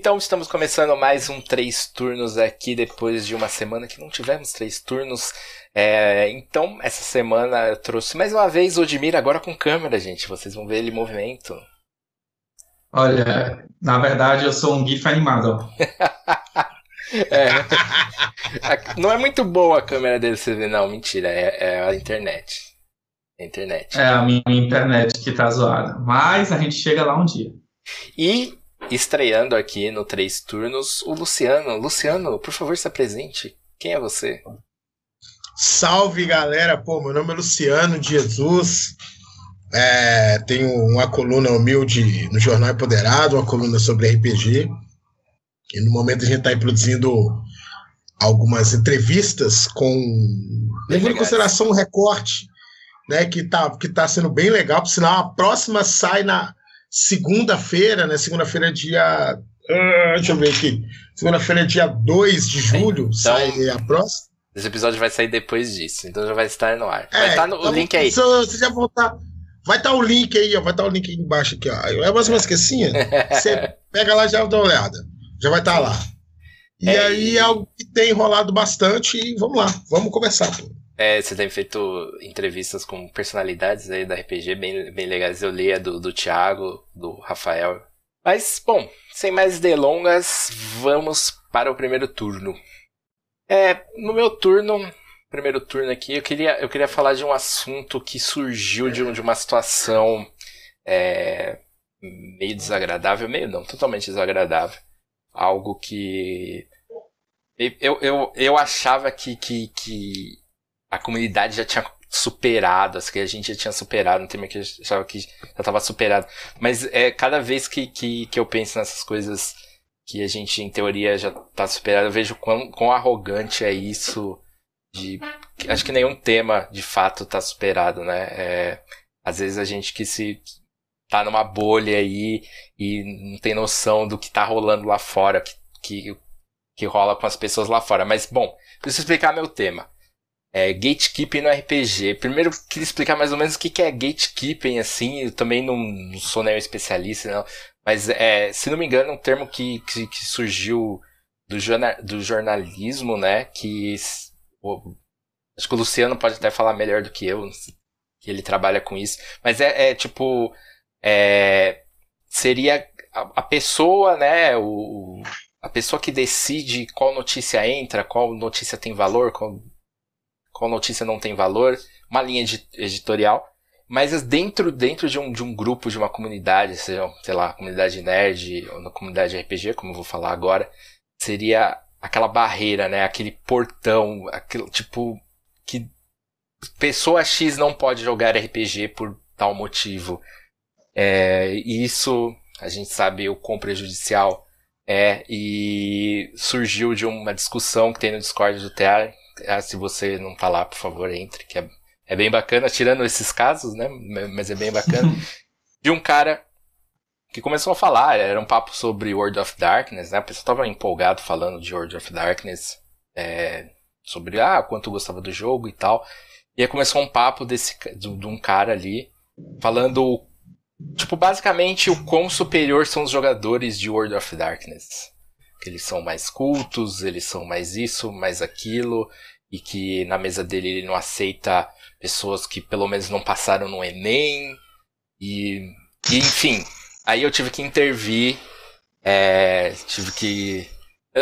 Então estamos começando mais um três turnos aqui depois de uma semana que não tivemos três turnos. É, então essa semana eu trouxe mais uma vez o Odmir agora com câmera, gente. Vocês vão ver ele em movimento. Olha, na verdade eu sou um GIF animado. é, não é muito boa a câmera dele, você vê. Não, mentira, é, é a internet. É a internet. É a minha internet que tá zoada. Mas a gente chega lá um dia. E estreando aqui no Três Turnos, o Luciano. Luciano, por favor, se apresente. Quem é você? Salve, galera. Pô, meu nome é Luciano de Jesus. É, tenho uma coluna humilde no Jornal Empoderado, uma coluna sobre RPG. E no momento a gente está produzindo algumas entrevistas com. levando em consideração um recorte, né? Que está que tá sendo bem legal. Por sinal, a próxima sai na segunda-feira, né? Segunda-feira, dia. Uh, deixa eu ver aqui. Segunda-feira, dia 2 de julho, então, sai a próxima. Esse episódio vai sair depois disso, então já vai estar no ar. Vai é, estar no então, link aí. Se você já voltar. Vai estar o link aí, ó. Vai estar o link aí embaixo aqui, ó. É mais uma esquecinha. Você pega lá e já dá uma olhada. Já vai estar lá. E é, aí é algo que tem enrolado bastante e vamos lá, vamos conversar, pô. É, você tem feito entrevistas com personalidades aí da RPG bem, bem legais. Eu li a do, do Thiago, do Rafael. Mas, bom, sem mais delongas, vamos para o primeiro turno. É, no meu turno, primeiro turno aqui, eu queria, eu queria falar de um assunto que surgiu de, de uma situação é, meio desagradável, meio não, totalmente desagradável. Algo que eu, eu, eu achava que, que, que a comunidade já tinha superado, assim, que a gente já tinha superado, um tema que eu achava que já estava superado. Mas é cada vez que, que, que eu penso nessas coisas que a gente, em teoria, já está superado, eu vejo quão, quão arrogante é isso de. Acho que nenhum tema, de fato, está superado, né? É, às vezes a gente que se tá numa bolha aí e não tem noção do que está rolando lá fora, que, que, que rola com as pessoas lá fora. Mas, bom, preciso explicar meu tema. É, gatekeeping no RPG. Primeiro, queria explicar mais ou menos o que, é gatekeeping, assim. Eu também não, não sou nenhum especialista, não. Mas, é, se não me engano, é um termo que, que, que surgiu do, jornal, do jornalismo, né? Que. O, acho que o Luciano pode até falar melhor do que eu, que ele trabalha com isso. Mas é, é tipo. É, seria a, a, pessoa, né? O, a pessoa que decide qual notícia entra, qual notícia tem valor, qual qual notícia não tem valor, uma linha editorial, mas dentro, dentro de, um, de um grupo, de uma comunidade, seja, sei lá, comunidade nerd ou na comunidade RPG, como eu vou falar agora, seria aquela barreira, né? Aquele portão, aquele tipo que pessoa X não pode jogar RPG por tal motivo. É, isso a gente sabe o quão prejudicial é e surgiu de uma discussão que tem no Discord do TEA ah, se você não tá lá, por favor, entre, que é, é bem bacana, tirando esses casos, né? Mas é bem bacana. de um cara que começou a falar, era um papo sobre World of Darkness, né? A pessoa tava empolgado falando de World of Darkness, é, sobre ah, quanto gostava do jogo e tal. E aí começou um papo desse, de, de um cara ali, falando, tipo, basicamente o quão superior são os jogadores de World of Darkness que eles são mais cultos, eles são mais isso, mais aquilo, e que na mesa dele ele não aceita pessoas que pelo menos não passaram no Enem, e, e enfim, aí eu tive que intervir, é, tive que.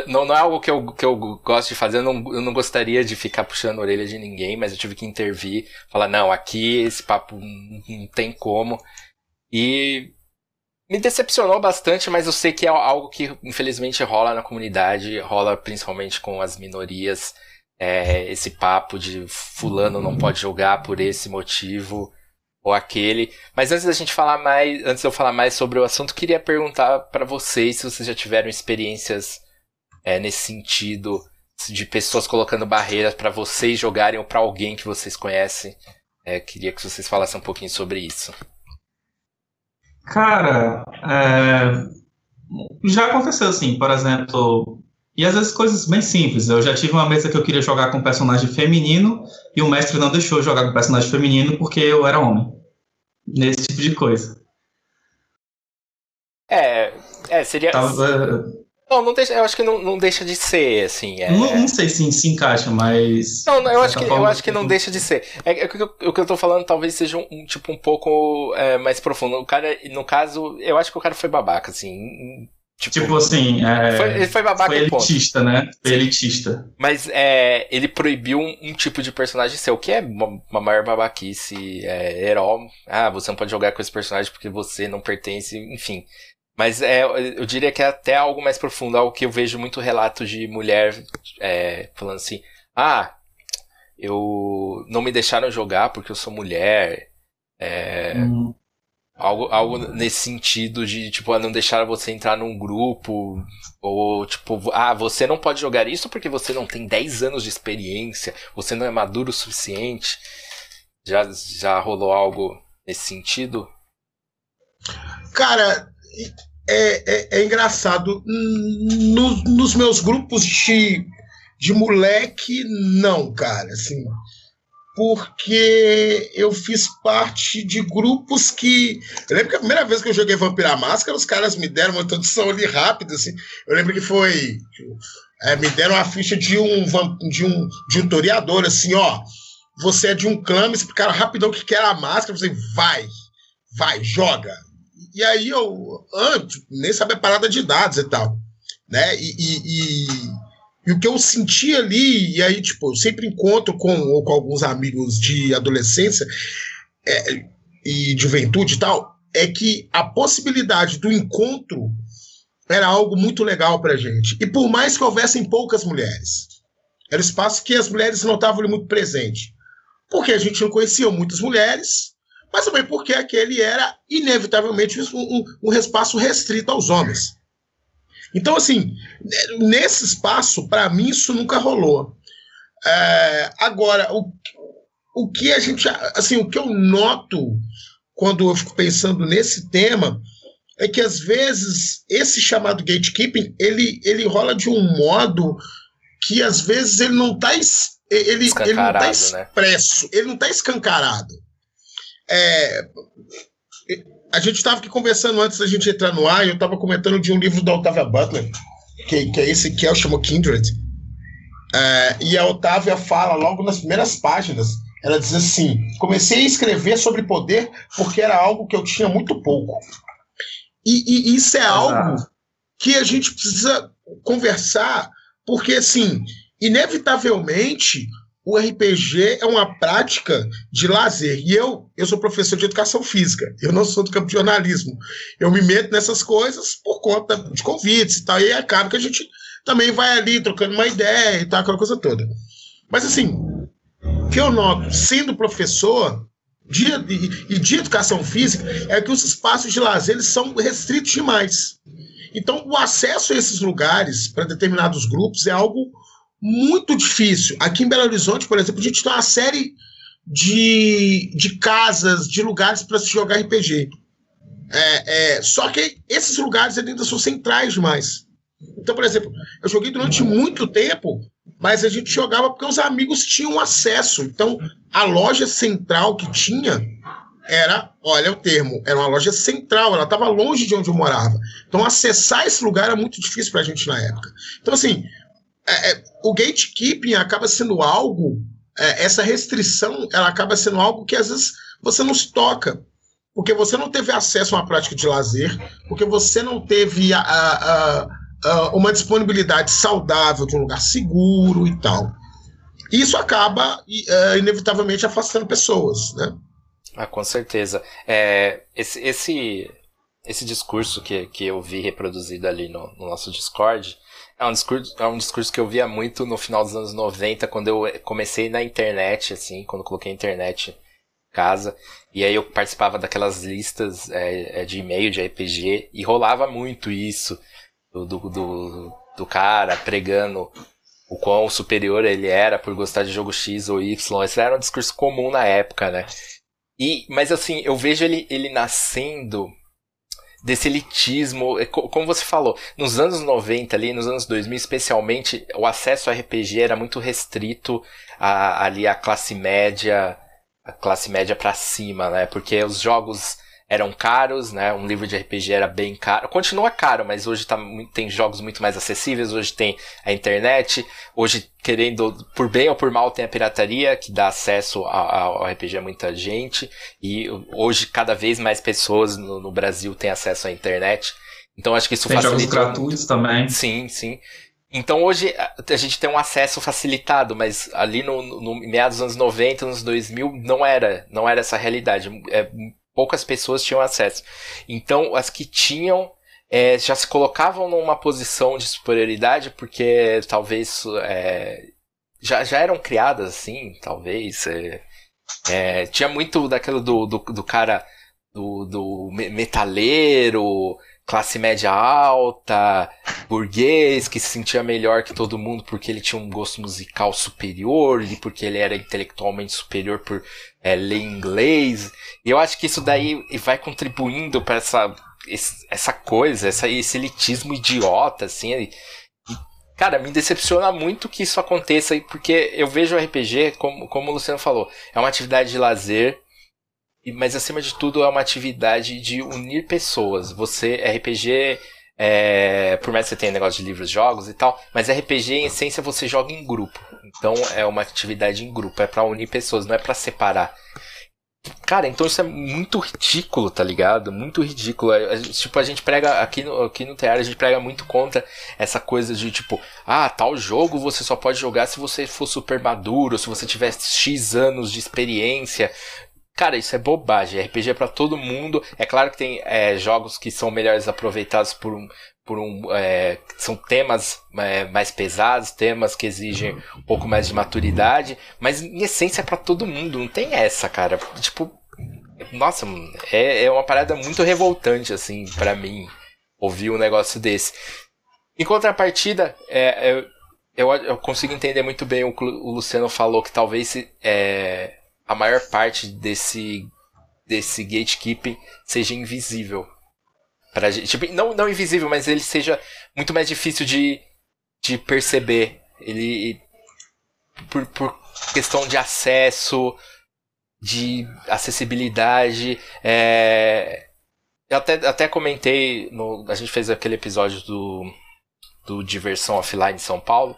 Não, não é algo que eu, que eu gosto de fazer, eu não, eu não gostaria de ficar puxando a orelha de ninguém, mas eu tive que intervir, falar, não, aqui esse papo não, tem como. E me decepcionou bastante, mas eu sei que é algo que infelizmente rola na comunidade, rola principalmente com as minorias. É, esse papo de fulano não pode jogar por esse motivo ou aquele. Mas antes da gente falar mais, antes de eu falar mais sobre o assunto, queria perguntar para vocês se vocês já tiveram experiências é, nesse sentido de pessoas colocando barreiras para vocês jogarem ou para alguém que vocês conhecem. É, queria que vocês falassem um pouquinho sobre isso. Cara, é, já aconteceu assim, por exemplo, e às vezes coisas bem simples. Eu já tive uma mesa que eu queria jogar com personagem feminino e o mestre não deixou jogar com personagem feminino porque eu era homem. Nesse tipo de coisa. É, é seria. Tava, Não, não deixa, eu acho que não, não deixa de ser, assim. É... Não, não, sei se se encaixa, mas. Não, eu acho que, eu acho que não deixa de ser. É, é o, que eu, tô falando talvez seja um, um tipo um pouco é, mais profundo. O cara, no caso, eu acho que o cara foi babaca, assim. Tipo, tipo assim, é, foi, ele foi babaca foi elitista, né? Foi elitista. Mas é, ele proibiu um, um, tipo de personagem seu, que é uma, uma maior babaquice, é, herói. Ah, você não pode jogar com esse personagem porque você não pertence, enfim. Mas é, eu diria que é até algo mais profundo, algo que eu vejo muito relato de mulher é, falando assim, ah, eu não me deixaram jogar porque eu sou mulher. É, uhum. Algo, algo nesse sentido de, tipo, não deixar você entrar num grupo, ou tipo, ah, você não pode jogar isso porque você não tem 10 anos de experiência, você não é maduro o suficiente. Já, já rolou algo nesse sentido? Cara, é, é, é engraçado. Nos, nos meus grupos de, de moleque, não, cara, assim porque eu fiz parte de grupos que. Eu lembro que a primeira vez que eu joguei Vampira Máscara, os caras me deram uma introdução ali rápida, assim. Eu lembro que foi. É, me deram a ficha de um, de um de um toreador, assim, ó. Você é de um clã, me explicaram rapidão o que era a máscara. Eu falei, vai, vai, joga. E aí eu, antes, nem sabia parada de dados e tal. Né? e, e, e e o que eu senti ali, e aí, tipo, eu sempre encontro com, ou com alguns amigos de adolescência é, e juventude e tal, é que a possibilidade do encontro era algo muito legal pra gente. E por mais que houvessem poucas mulheres, era um espaço que as mulheres não estavam muito presentes. Porque a gente não conhecia muitas mulheres, mas também porque aquele era, inevitavelmente, um, um, um espaço restrito aos homens. Então, assim, nesse espaço, para mim, isso nunca rolou. É, agora, o, o que a gente. Assim, o que eu noto quando eu fico pensando nesse tema é que às vezes esse chamado gatekeeping ele, ele rola de um modo que às vezes ele não está ele, ele não tá né? expresso, né? ele não está escancarado. É, a gente estava aqui conversando antes da gente entrar no ar, eu estava comentando de um livro da Octavia Butler, que, que é esse que é o chamou Kindred. É, e a Otávia fala logo nas primeiras páginas, ela diz assim: comecei a escrever sobre poder porque era algo que eu tinha muito pouco. E, e isso é algo que a gente precisa conversar, porque assim, inevitavelmente o RPG é uma prática de lazer. E eu, eu sou professor de educação física, eu não sou do campo de jornalismo. Eu me meto nessas coisas por conta de convites e tal, e acaba que a gente também vai ali trocando uma ideia e tal, aquela coisa toda. Mas assim, que eu noto, sendo professor de, e de educação física, é que os espaços de lazer eles são restritos demais. Então, o acesso a esses lugares para determinados grupos é algo muito difícil. Aqui em Belo Horizonte, por exemplo, a gente tem uma série de, de casas, de lugares para se jogar RPG. É, é, só que esses lugares ainda são centrais demais. Então, por exemplo, eu joguei durante muito tempo, mas a gente jogava porque os amigos tinham acesso. Então, a loja central que tinha era, olha o termo, era uma loja central, ela estava longe de onde eu morava. Então, acessar esse lugar era muito difícil para a gente na época. Então, assim, é, é, o gatekeeping acaba sendo algo, é, essa restrição, ela acaba sendo algo que às vezes você não se toca, porque você não teve acesso a uma prática de lazer, porque você não teve a, a, a, uma disponibilidade saudável de um lugar seguro e tal. Isso acaba, uh, inevitavelmente, afastando pessoas, né? Ah, com certeza. É, esse, esse, esse discurso que, que eu vi reproduzido ali no, no nosso Discord, é um, discurso, é um discurso que eu via muito no final dos anos 90, quando eu comecei na internet, assim, quando coloquei a internet em casa. E aí eu participava daquelas listas é, é de e-mail de RPG e rolava muito isso do, do, do, cara pregando o quão superior ele era por gostar de jogo X ou Y. Esse era um discurso comum na época, né? E, mas assim, eu vejo ele, ele nascendo desse elitismo, é como você falou, nos anos 90 ali, nos anos 2000 especialmente, o acesso ao RPG era muito restrito a, ali à classe média, a classe média para cima, né? Porque os jogos eram caros, né? Um livro de RPG era bem caro. Continua caro, mas hoje tá, tem jogos muito mais acessíveis, hoje tem a internet, hoje, querendo, por bem ou por mal, tem a pirataria, que dá acesso ao RPG a muita gente, e hoje cada vez mais pessoas no, no Brasil têm acesso à internet. Então acho que isso tem facilita. Jogos gratuitos também. Sim, sim. Então hoje a gente tem um acesso facilitado, mas ali no, no meados dos anos 90, anos 2000, não era, não era essa realidade. É, poucas pessoas tinham acesso. Então, as que tinham é, já se colocavam numa posição de superioridade porque talvez é, já, já eram criadas assim, talvez. É, é tinha muito daquilo do, do, do cara do, do metaleiro, classe média alta, burguês, que se sentia melhor que todo mundo porque ele tinha um gosto musical superior e porque ele era intelectualmente superior por é, ler inglês. E eu acho que isso daí vai contribuindo para essa, essa coisa, essa, esse elitismo idiota, assim. E, cara, me decepciona muito que isso aconteça, porque eu vejo o RPG, como, como o Luciano falou, é uma atividade de lazer mas acima de tudo é uma atividade de unir pessoas. Você, RPG, é, por mais que você tenha negócio de livros, jogos e tal, mas RPG em essência você joga em grupo. Então é uma atividade em grupo, é para unir pessoas, não é para separar. Cara, então isso é muito ridículo, tá ligado? Muito ridículo. É, tipo, a gente prega aqui no, aqui no teatro, a gente prega muito contra essa coisa de tipo, ah, tal jogo você só pode jogar se você for super maduro, se você tiver X anos de experiência. Cara, isso é bobagem. RPG é pra todo mundo. É claro que tem é, jogos que são melhores aproveitados por um. Por um é, são temas é, mais pesados, temas que exigem um pouco mais de maturidade, mas em essência é pra todo mundo, não tem essa, cara. Tipo, nossa, é, é uma parada muito revoltante, assim, para mim, ouvir um negócio desse. Em contrapartida, é, eu, eu, consigo entender muito bem o que o Luciano falou, que talvez é, a maior parte desse desse gatekeeping seja invisível gente. Tipo, não, não invisível, mas ele seja muito mais difícil de, de perceber. Ele por, por questão de acesso, de acessibilidade. É... Eu até, até comentei, no, a gente fez aquele episódio do, do Diversão Offline em São Paulo.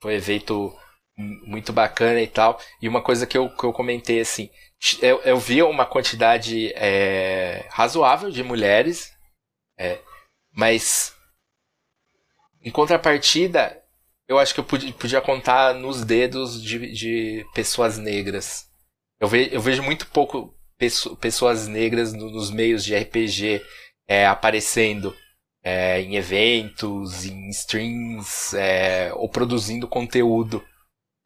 Foi um evento muito bacana e tal. E uma coisa que eu, que eu comentei assim, eu, eu vi uma quantidade é, razoável de mulheres, é, mas em contrapartida, eu acho que eu podia, podia contar nos dedos de, de pessoas negras. Eu, ve, eu vejo muito pouco pessoas negras nos meios de RPG é, aparecendo. É, em eventos, em streams, é, ou produzindo conteúdo.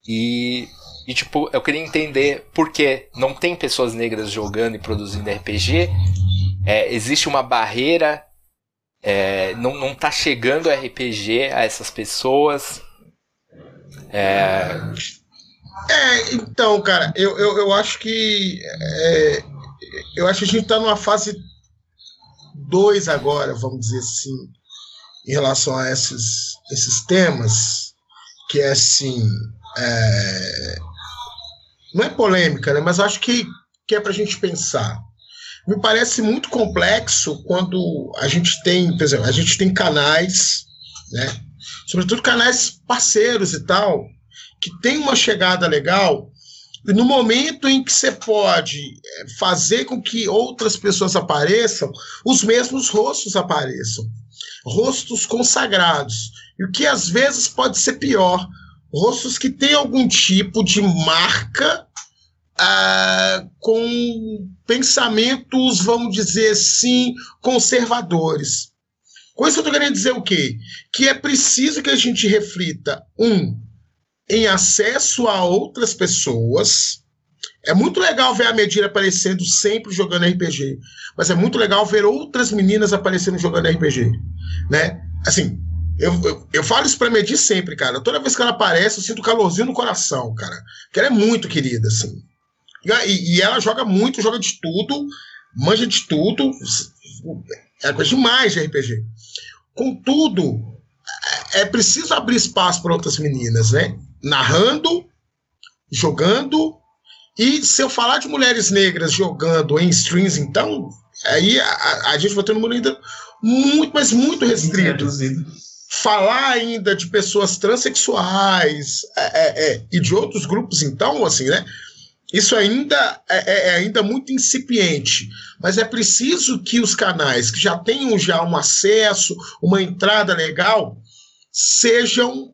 E, e, tipo, eu queria entender por que não tem pessoas negras jogando e produzindo RPG. É, existe uma barreira. É, não, não tá chegando RPG a essas pessoas. É... é então, cara, eu, eu, eu acho que. É, eu acho que a gente tá numa fase 2 agora, vamos dizer assim, em relação a esses, esses temas, que é assim é, não é polêmica, né, mas acho que, que é para a gente pensar. Me parece muito complexo quando a gente tem, por exemplo, a gente tem canais, né, sobretudo canais parceiros e tal, que tem uma chegada legal, e no momento em que você pode é, fazer com que outras pessoas apareçam, os mesmos rostos apareçam. Rostos consagrados. E o que às vezes pode ser pior, rostos que têm algum tipo de marca ah, com pensamentos, vamos dizer assim, conservadores. Com isso eu estou querendo dizer o quê? Que é preciso que a gente reflita, um, em acesso a outras pessoas. É muito legal ver a Medina aparecendo sempre jogando RPG, mas é muito legal ver outras meninas aparecendo jogando RPG, né? Assim, eu, eu, eu, falo isso pra medir sempre, cara. Toda vez que ela aparece, eu sinto calorzinho no coração, cara. Porque ela é muito querida, assim. E, e ela joga muito, joga de tudo, manja de tudo. É coisa demais de RPG. Contudo, é, é preciso abrir espaço para outras meninas, né? Narrando, jogando. E se eu falar de mulheres negras jogando em streams, então, Aí a, a gente vai ter um mundo ainda muito, mas muito restrito. Falar ainda de pessoas transexuais é, é, é, e de outros grupos, então, assim, né? Isso ainda é, é, é, ainda muito incipiente, mas é preciso que os canais que já tenham já um acesso, uma entrada legal, sejam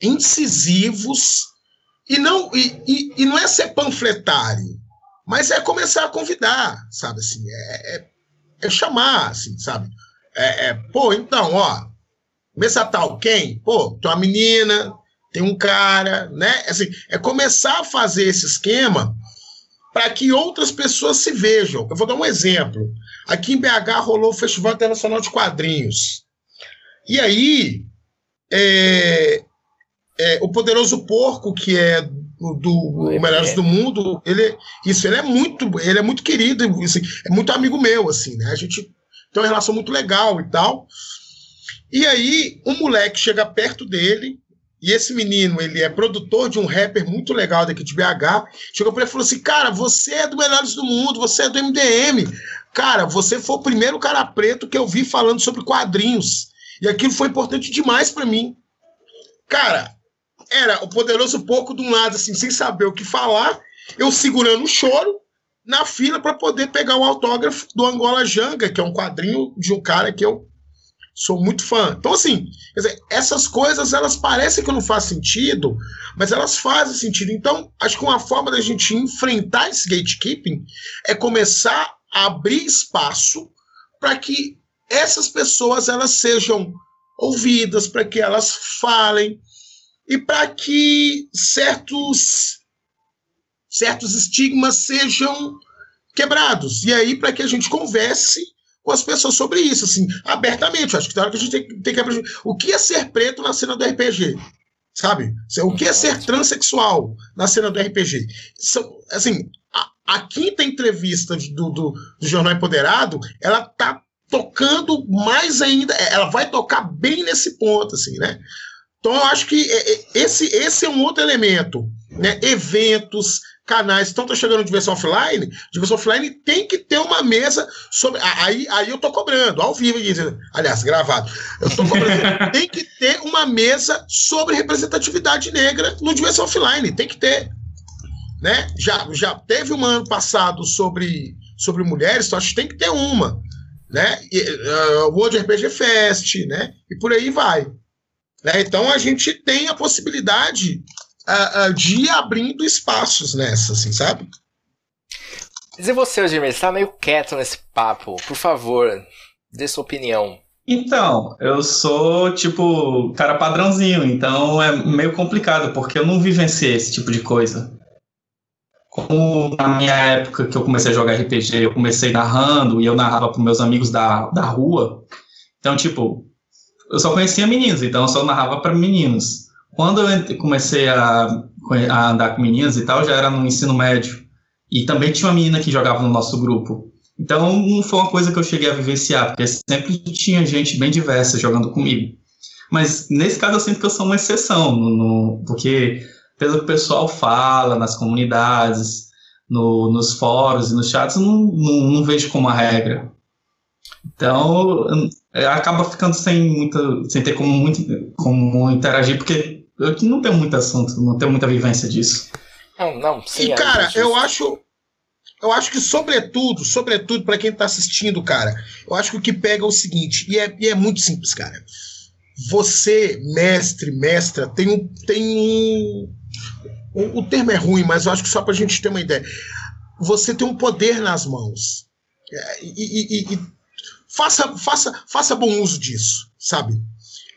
incisivos e não e, e, e não é ser panfletário, mas é começar a convidar, sabe assim, é, é, é chamar, assim, sabe? É, é, pô, então, ó, mesa tal, quem? Pô, tem uma menina, tem um cara, né? Assim, é começar a fazer esse esquema para que outras pessoas se vejam. Eu vou dar um exemplo. Aqui em BH rolou o Festival Internacional de Quadrinhos. E aí, é, é, o Poderoso Porco, que é do, do Melhores do Mundo, ele, isso, ele é muito, ele é muito querido, assim, é muito amigo meu, assim, né? A gente tem uma relação muito legal e tal. E aí, um moleque chega perto dele, e esse menino, ele é produtor de um rapper muito legal daqui de BH. Chegou para ele e falou assim: Cara, você é do Melhores do Mundo, você é do MDM. Cara, você foi o primeiro cara preto que eu vi falando sobre quadrinhos. E aquilo foi importante demais para mim. Cara, era o poderoso pouco de um lado, assim, sem saber o que falar, eu segurando o choro na fila para poder pegar o autógrafo do Angola Janga, que é um quadrinho de um cara que eu sou muito fã. Então, assim, dizer, essas coisas elas parecem que não fazem sentido, mas elas fazem sentido. Então, acho que uma forma da gente enfrentar esse gatekeeping é começar a abrir espaço para que essas pessoas elas sejam ouvidas, para que elas falem e para que certos certos estigmas sejam quebrados. E aí para que a gente converse com as pessoas sobre isso, assim, abertamente. Eu acho que tem hora que a gente tem, tem que o que é ser preto na cena do RPG, sabe? O que é ser transexual na cena do RPG? São, assim, a, a quinta entrevista do, do, do Jornal Empoderado, ela tá tocando mais ainda, é, ela vai tocar bem nesse ponto, assim, né? Então eu acho que é, é, esse, esse é um outro elemento, né? Eventos, canais, tá chegando diversão offline, diversão offline tem que ter uma mesa sobre. Aí, aí eu tô cobrando, ao vivo, aliás, gravado. Eu tô cobrando. tem que ter uma mesa sobre representatividade negra no diversão offline, tem que ter. Né? Já, já teve um ano passado sobre, sobre mulheres, então acho que tem que ter uma né? E, uh, World RPG Fest, né? E por aí vai. Né? Então a gente tem a possibilidade uh, uh, de ir abrindo espaços nessa, assim, sabe? E você, Jimmy, você tá meio quieto nesse papo. Por favor, dê sua opinião. Então, eu sou tipo cara padrãozinho, então é meio complicado, porque eu não vivenciei esse tipo de coisa como na minha época que eu comecei a jogar RPG, eu comecei narrando e eu narrava para meus amigos da, da rua. Então, tipo, eu só conhecia meninos, então eu só narrava para meninos. Quando eu comecei a, a andar com meninas e tal, já era no ensino médio. E também tinha uma menina que jogava no nosso grupo. Então, não foi uma coisa que eu cheguei a vivenciar, porque sempre tinha gente bem diversa jogando comigo. Mas nesse caso eu sinto que eu sou uma exceção, no, no, porque pelo que o pessoal fala nas comunidades, no, nos fóruns e nos chats, não, não, não, vejo como uma regra. Então, acaba ficando sem, muita, sem ter como, muito, como interagir, porque eu não tenho muito assunto, não tenho muita vivência disso. Não, não, sim. E, cara, eu acho. Eu acho que, sobretudo, sobretudo, para quem está assistindo, cara, eu acho que o que pega é o seguinte, e é, e é muito simples, cara. Você, mestre, mestra, tem um, tem um, o, o termo é ruim, mas eu acho que só para a gente ter uma ideia. Você tem um poder nas mãos. É, e, e, e, faça, faça, faça bom uso disso, sabe?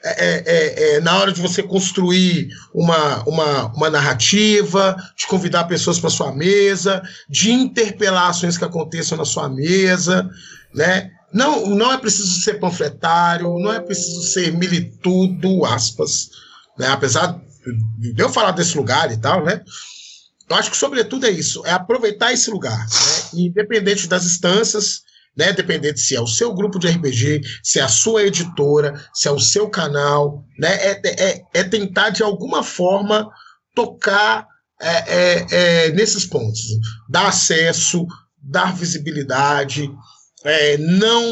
É, é, é, é, na hora de você construir uma, uma, uma narrativa, de convidar pessoas para sua mesa, de interpelar ações que aconteçam na sua mesa, né? Não, não é preciso ser panfletário, não é preciso ser militudo, aspas, né? Apesar deu falar desse lugar e tal, né? Eu acho que, sobretudo, é isso, é aproveitar esse lugar, né? independente das instâncias, né? Dependente se é o seu grupo de RPG, se é a sua editora, se é o seu canal, né? É, é, é tentar, de alguma forma, tocar é, é, é, nesses pontos. Dar acesso, dar visibilidade, é, não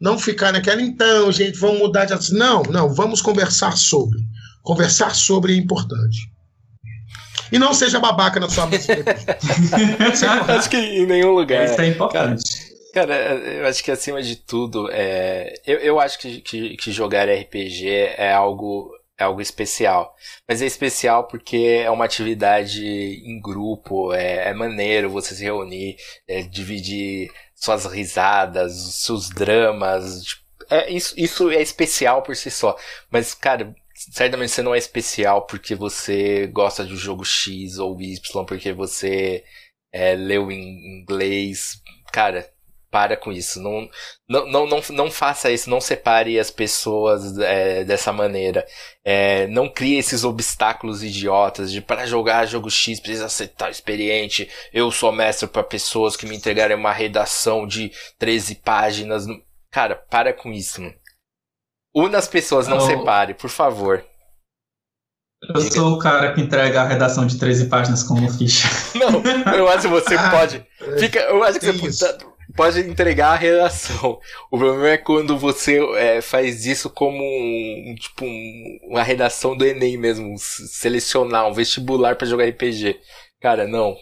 não ficar naquela, então, gente, vamos mudar de. Não, não, vamos conversar sobre. Conversar sobre é importante. E não seja babaca na sua acho que em nenhum lugar. Isso é importante. Cara, eu acho que acima de tudo, é, eu, eu acho que, que, que jogar RPG é algo é algo especial. Mas é especial porque é uma atividade em grupo, é, é maneiro você se reunir, é, dividir suas risadas, seus dramas. Tipo, é, isso, isso é especial por si só. Mas, cara, certamente você não é especial porque você gosta de um jogo X ou Y, porque você é, leu em inglês. Cara, para com isso. Não, não, não, não, não faça isso. Não separe as pessoas é, dessa maneira. É, não crie esses obstáculos idiotas de para jogar jogo X precisa ser tal experiente. Eu sou mestre para pessoas que me entregarem uma redação de 13 páginas. Cara, para com isso. Una as pessoas, não, separe, por favor. Eu sou o cara que entrega a redação de 13 páginas como ficha. Não, eu acho que você pode. Fica, eu acho que você pode pode entregar a redação. O problema é quando você é, faz isso como um, tipo um, uma redação do Enem mesmo, selecionar um vestibular para jogar RPG. Cara, não.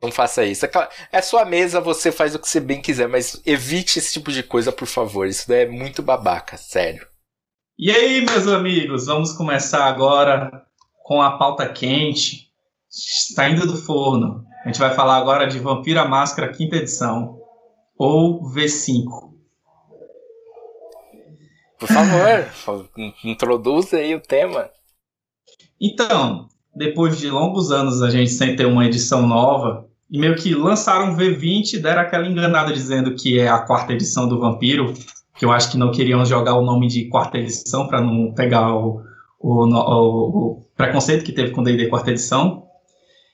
Não faça isso. É, é sua mesa, você faz o que você bem quiser, mas evite esse tipo de coisa, por favor. Isso daí é muito babaca, sério. E aí, meus amigos, vamos começar agora com a pauta quente, saindo do forno. A gente vai falar agora de Vampira Máscara, quinta edição ou V5? Por favor, introduza aí o tema. Então, depois de longos anos a gente sem ter uma edição nova, e meio que lançaram V20, deram aquela enganada dizendo que é a quarta edição do Vampiro, que eu acho que não queriam jogar o nome de quarta edição para não pegar o, o, o, o, preconceito que teve com D&D quarta edição.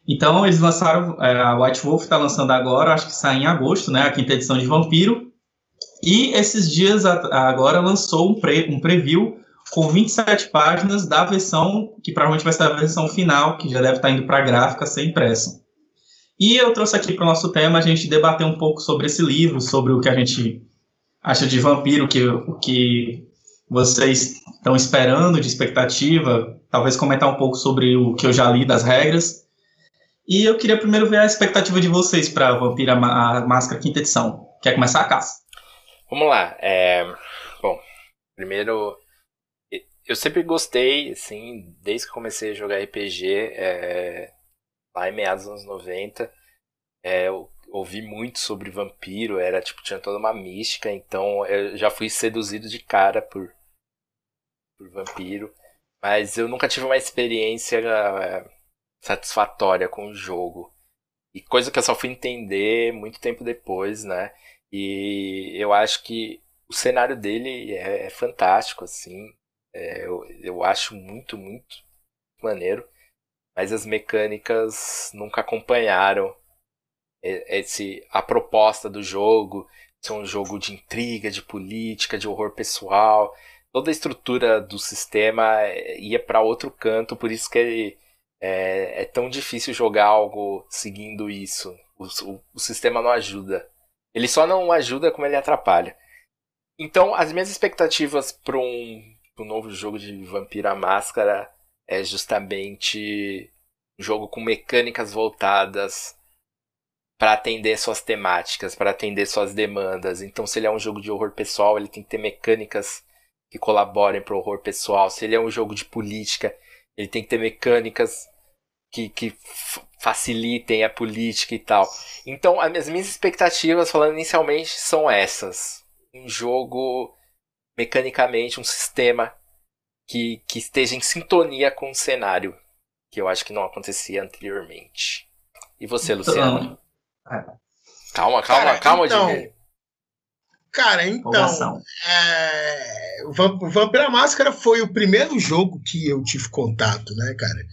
Então eles lançaram, é, a White Wolf está lançando agora, acho que sai em agosto, né, a quinta edição de Vampiro. E esses dias agora lançou um, pre, um preview com 27 páginas da versão, que provavelmente vai ser a versão final, que já deve estar tá indo para gráfica ser impressa. E eu trouxe aqui para o nosso tema a gente debater um pouco sobre esse livro, sobre o que a gente acha de Vampiro, que, o que vocês estão esperando de expectativa, talvez comentar um pouco sobre o que eu já li das regras e eu queria primeiro ver a expectativa de vocês para Vampira a Máscara quinta edição. Quer começar a caça? Vamos lá. É... Bom, primeiro eu sempre gostei, assim, desde que comecei a jogar RPG, é... lá em meados dos anos 90, é... eu ouvi muito sobre vampiro, era tipo, tinha toda uma mística, então eu já fui seduzido de cara por, por vampiro, mas eu nunca tive uma experiência é, satisfatória com o jogo. E coisa que eu só fui entender muito tempo depois, né? E eu acho que o cenário dele é, é fantástico, assim. É, eu, eu acho muito, muito maneiro. Mas as mecânicas nunca acompanharam esse, a proposta do jogo. Ser um jogo de intriga, de política, de horror pessoal. Toda a estrutura do sistema é, ia para outro canto, por isso que é, é tão difícil jogar algo seguindo isso. O, o, o sistema não ajuda. Ele só não ajuda como ele atrapalha. Então, as minhas expectativas para um, um novo jogo de Vampira Máscara é justamente um jogo com mecânicas voltadas para atender suas temáticas, para atender suas demandas. Então, se ele é um jogo de horror pessoal, ele tem que ter mecânicas que colaborem para o horror pessoal. Se ele é um jogo de política, ele tem que ter mecânicas que, que facilitem a política e tal. Então, as minhas expectativas, falando inicialmente, são essas. Um jogo, mecanicamente, um sistema que, que esteja em sintonia com o cenário, que eu acho que não acontecia anteriormente. E você, então, Luciano? É. Calma, calma, Cara, calma, então, Cara, então. É, Vampira Máscara foi o primeiro jogo que eu tive contato, né, cara?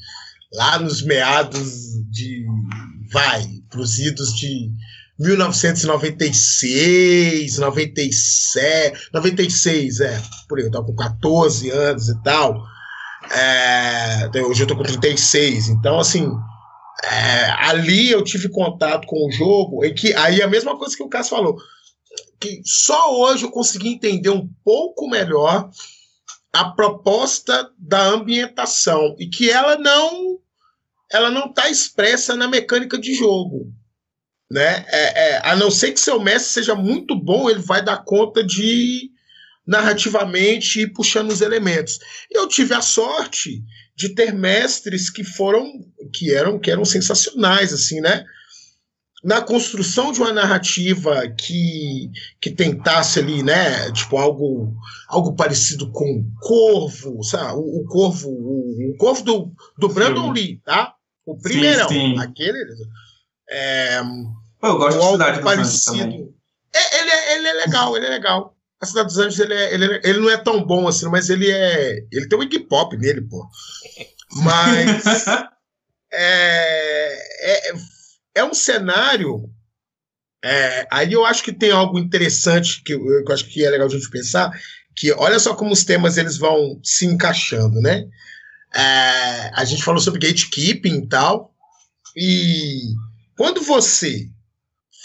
lá nos meados de. Vai, pros idos de 1996, 97, 96, é, por aí, eu tava com 14 anos e tal. É, hoje eu tô com 36, então assim. é, ali eu tive contato com o jogo, e que aí a mesma coisa que o Cássio falou, que só hoje eu consegui entender um pouco melhor a proposta da ambientação e que ela não ela não está expressa na mecânica de jogo, né? É, é, a não ser que seu mestre seja muito bom, ele vai dar conta de narrativamente ir puxando os elementos. Eu tive a sorte de ter mestres que foram que eram que eram sensacionais assim, né? Na construção de uma narrativa que, que tentasse ali, né, tipo algo algo parecido com Corvo, sabe? O, o Corvo, o, o, Corvo do, do Brandon Lee, tá? O sim. aquele é, eu gosto de Cidade parecido. É, ele, é, ele é legal, ele é legal. A Cidade dos Anjos, ele, é, ele, é, ele não é tão bom assim, mas ele é. Ele tem um Iggy Pop nele, pô. Mas. é, é, é um cenário. É, aí eu acho que tem algo interessante que eu, que eu acho que é legal a gente pensar, que olha só como os temas eles vão se encaixando, né? É, a gente falou sobre gatekeeping e tal, e quando você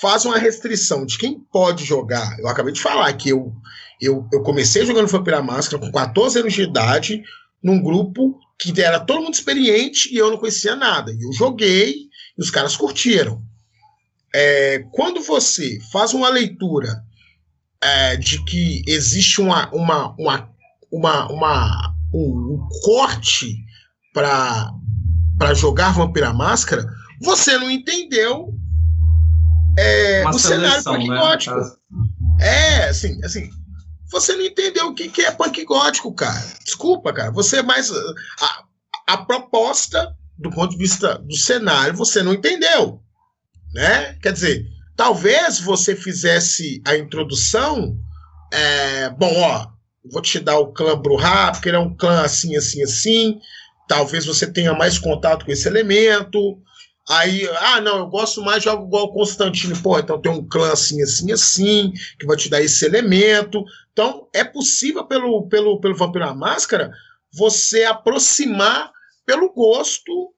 faz uma restrição de quem pode jogar. Eu acabei de falar que eu, eu, eu comecei jogando Vampira Máscara com 14 anos de idade, num grupo que era todo mundo experiente e eu não conhecia nada. E eu joguei e os caras curtiram. É, quando você faz uma leitura é, de que existe uma, uma, uma, uma, uma um, um corte para jogar Vampira Máscara, você não entendeu é, o cenário punk né, gótico. É, assim, assim, você não entendeu o que, que é punk gótico, cara. Desculpa, cara. Você é mais. A, a proposta, do ponto de vista do cenário, você não entendeu. Né? Quer dizer, talvez você fizesse a introdução. É, bom, ó, vou te dar o clã Bruhá, porque ele é um clã assim, assim, assim. Talvez você tenha mais contato com esse elemento. Aí, ah, não, eu gosto mais de jogo igual o Constantino. Pô, então tem um clã assim, assim, assim, que vai te dar esse elemento. Então, é possível pelo, pelo, pelo Vampiro à Máscara você aproximar pelo gosto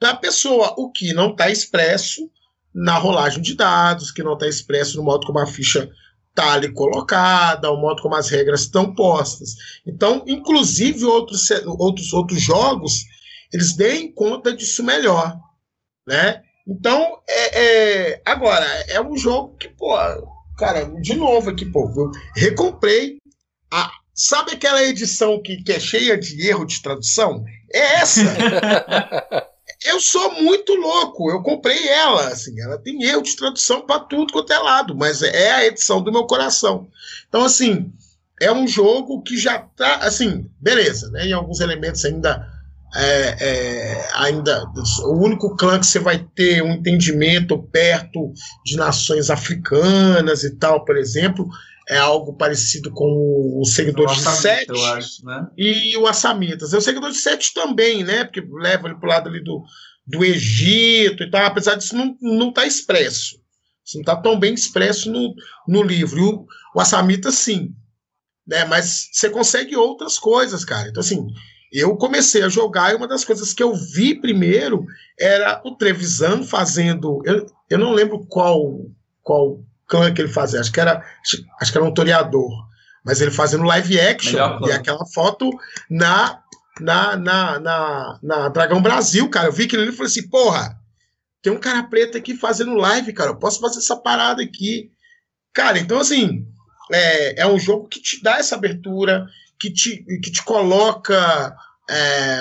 da pessoa, o que não está expresso na rolagem de dados, que não está expresso no modo como a ficha está ali colocada, o modo como as regras estão postas. Então, inclusive outros, outros, outros jogos, eles deem conta disso melhor né? Então, é, é, agora, é um jogo que, pô, cara, de novo aqui, pô, eu recomprei. A, sabe aquela edição que, que é cheia de erro de tradução? É essa! eu sou muito louco, eu comprei ela, assim, ela tem erro de tradução para tudo quanto é lado, mas é a edição do meu coração. Então, assim, é um jogo que já tá, assim, beleza, né? Em alguns elementos ainda é, é, ainda o único clã que você vai ter um entendimento perto de nações africanas e tal, por exemplo, é algo parecido com o seguidor de Sete né? e o Assamitas. É o seguidor de Sete também, né? Porque leva ele para o lado ali do, do Egito e tal, apesar disso não, não tá expresso. Isso não está tão bem expresso no, no livro. E o, o Assamita, sim. Né? Mas você consegue outras coisas, cara. Então, assim, eu comecei a jogar e uma das coisas que eu vi primeiro era o Trevisan fazendo. Eu, eu não lembro qual, qual clã que ele fazia, acho que era, acho que era um toreador, mas ele fazendo live action e aquela foto na, na, na, na, na Dragão Brasil, cara. Eu vi que ele falou assim: porra, tem um cara preto aqui fazendo live, cara, eu posso fazer essa parada aqui. Cara, então assim, é, é um jogo que te dá essa abertura, que te, que te coloca, é,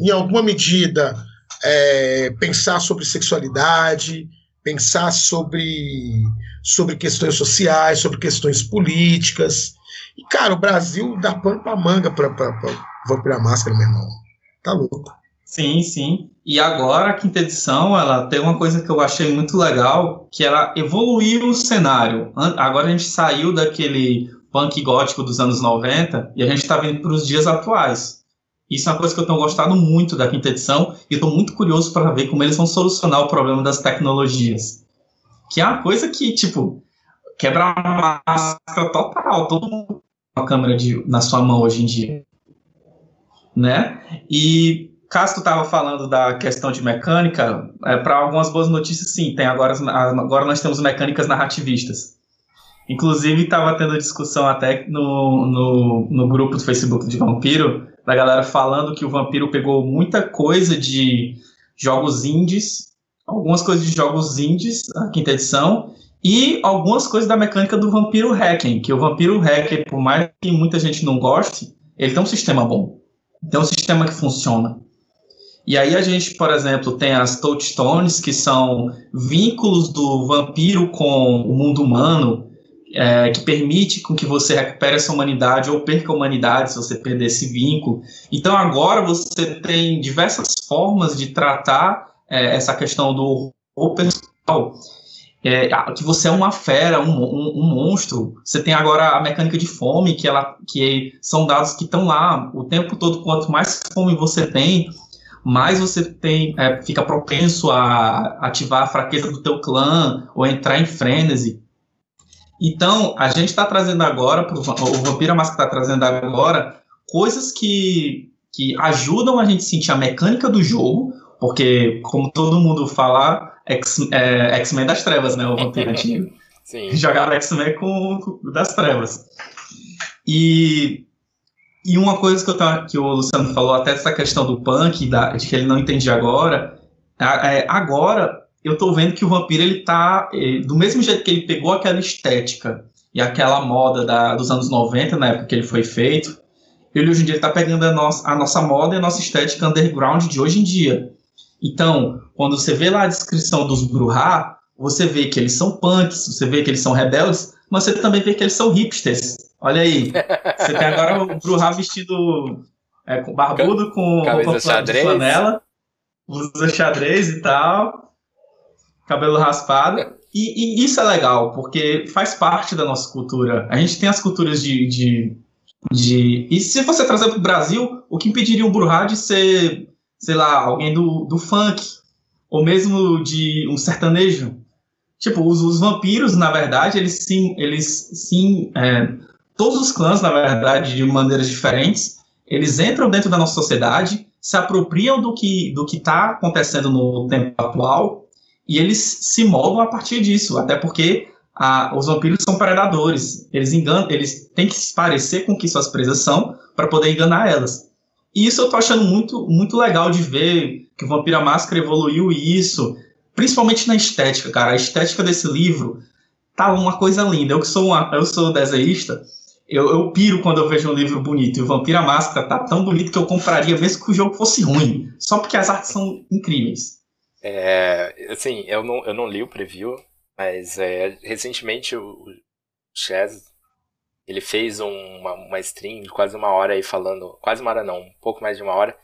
em alguma medida, é, pensar sobre sexualidade, pensar sobre, sobre questões sociais, sobre questões políticas. E, cara, o Brasil dá pano pra manga pra, pra, pra Vampira Máscara, meu irmão. Tá louco. Sim, sim. E agora a quinta edição, ela tem uma coisa que eu achei muito legal, que ela evoluiu o cenário. Agora a gente saiu daquele punk gótico dos anos 90 e a gente está vindo para os dias atuais. Isso é uma coisa que eu tenho gostado muito da quinta edição e estou muito curioso para ver como eles vão solucionar o problema das tecnologias. Que é uma coisa que, tipo, quebra a máscara total. Todo mundo com a câmera de, na sua mão hoje em dia. Né? E caso tu estava falando da questão de mecânica, é, para algumas boas notícias, sim, tem agora, agora nós temos mecânicas narrativistas. Inclusive, estava tendo discussão até no, no, no, grupo do Facebook de Vampiro, da galera falando que o Vampiro pegou muita coisa de jogos indies, algumas coisas de jogos indies, a quinta edição, e algumas coisas da mecânica do Vampiro Hacking, que o Vampiro Hacker, por mais que muita gente não goste, ele tem um sistema bom. Tem um sistema que funciona. E aí a gente, por exemplo, tem as touchstones, que são vínculos do vampiro com o mundo humano, é, que permite com que você recupere essa humanidade ou perca a humanidade se você perder esse vínculo. Então agora você tem diversas formas de tratar é, essa questão do horror pessoal. É, que você é uma fera, um, um, um, monstro. Você tem agora a mecânica de fome, que, ela, que são dados que estão lá o tempo todo. Quanto mais fome você tem, mais você tem, é, fica propenso a ativar a fraqueza do teu clã ou entrar em frenesi. Então, a gente está trazendo agora, pro, o Vampira Máscara está trazendo agora, coisas que, que ajudam a gente a sentir a mecânica do jogo, porque, como todo mundo fala, X-Men é, das Trevas, né? O Vampiro antigo. Sim. Jogaram X-Men com, com, das Trevas. E, e uma coisa que, eu, que o Luciano falou, até essa questão do punk, da, de que ele não entendia agora, é, agora eu tô vendo que o vampiro ele tá ele, do mesmo jeito que ele pegou aquela estética e aquela moda da, dos anos 90, na época que ele foi feito, ele hoje em dia está pegando a nossa, a nossa moda e a nossa estética underground de hoje em dia. Então, quando você vê lá a descrição dos Bruhá, você vê que eles são punks, você vê que eles são rebeldes, mas você também vê que eles são hipsters. Olha aí, você tem agora o Bruhá vestido é, com barbudo, com roupa de flanela, usa xadrez e tal, cabelo raspado. E, e, isso é legal, porque faz parte da nossa cultura. A gente tem as culturas de. de, de... E se você trazer para o Brasil, o que impediria um Bruhá de ser, sei lá, alguém do, do funk? Ou mesmo de um sertanejo? Tipo, os, os vampiros, na verdade, eles sim. Eles sim é, todos os clãs, na verdade, de maneiras diferentes, eles entram dentro da nossa sociedade, se apropriam do que do está acontecendo no tempo atual e eles se moldam a partir disso, até porque a, os vampiros são predadores. Eles enganam, eles têm que se parecer com o que suas presas são para poder enganar elas. E isso eu tô achando muito, muito legal de ver que o Vampira Máscara evoluiu isso, principalmente na estética, cara. A estética desse livro tá uma coisa linda. Eu que sou uma, eu sou desenhista, eu, eu piro quando eu vejo um livro bonito. E o Vampira Máscara tá tão bonito que eu compraria mesmo que o jogo fosse ruim, só porque as artes são incríveis. É, assim, eu não, eu não li o preview, mas é, recentemente o, o Chaz, ele fez uma, uma stream de quase uma hora aí falando, quase uma hora não, um pouco mais de uma hora,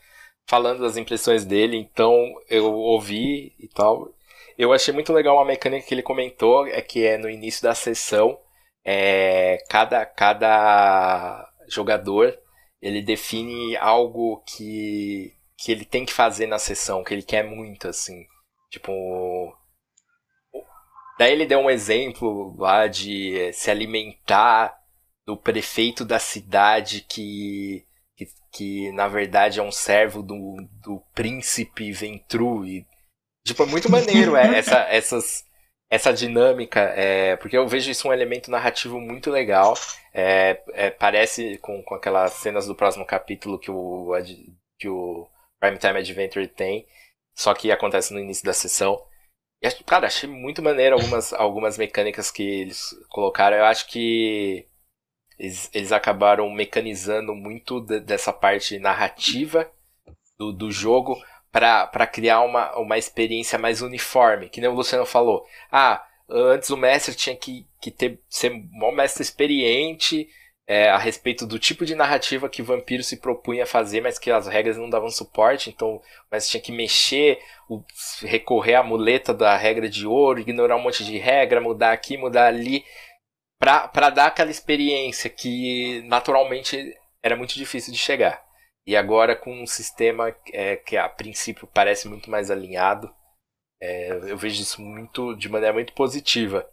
falando das impressões dele, então eu ouvi e tal. Eu achei muito legal uma mecânica que ele comentou, é que é no início da sessão, é, cada, cada jogador ele define algo que que ele tem que fazer na sessão, que ele quer muito, assim. Tipo. Daí ele deu um exemplo lá de eh, se alimentar do prefeito da cidade que, que, que na verdade é um servo do, do príncipe Ventru. E, tipo, é muito maneiro é, essa, essas, essa dinâmica, é, porque eu vejo isso um elemento narrativo muito legal. É, é, parece com, com aquelas cenas do próximo capítulo que o, que o Prime Time Adventure tem, só que acontece no início da sessão. E, cara, achei muito maneiro algumas, algumas mecânicas que eles colocaram. Eu acho que eles, eles acabaram mecanizando muito de, dessa parte narrativa do, do jogo para criar uma, uma experiência mais uniforme. Que nem o Luciano falou. Ah, antes o mestre tinha que, que ter, ser um mestre experiente é, a respeito do tipo de narrativa que Vampiro se propunha fazer, mas que as regras não davam suporte, então mas tinha que mexer, o, recorrer à muleta da regra de ouro, ignorar um monte de regra, mudar aqui, mudar ali, para dar aquela experiência que naturalmente era muito difícil de chegar. E agora com um sistema é, que a princípio parece muito mais alinhado, é, eu vejo isso muito de maneira muito positiva.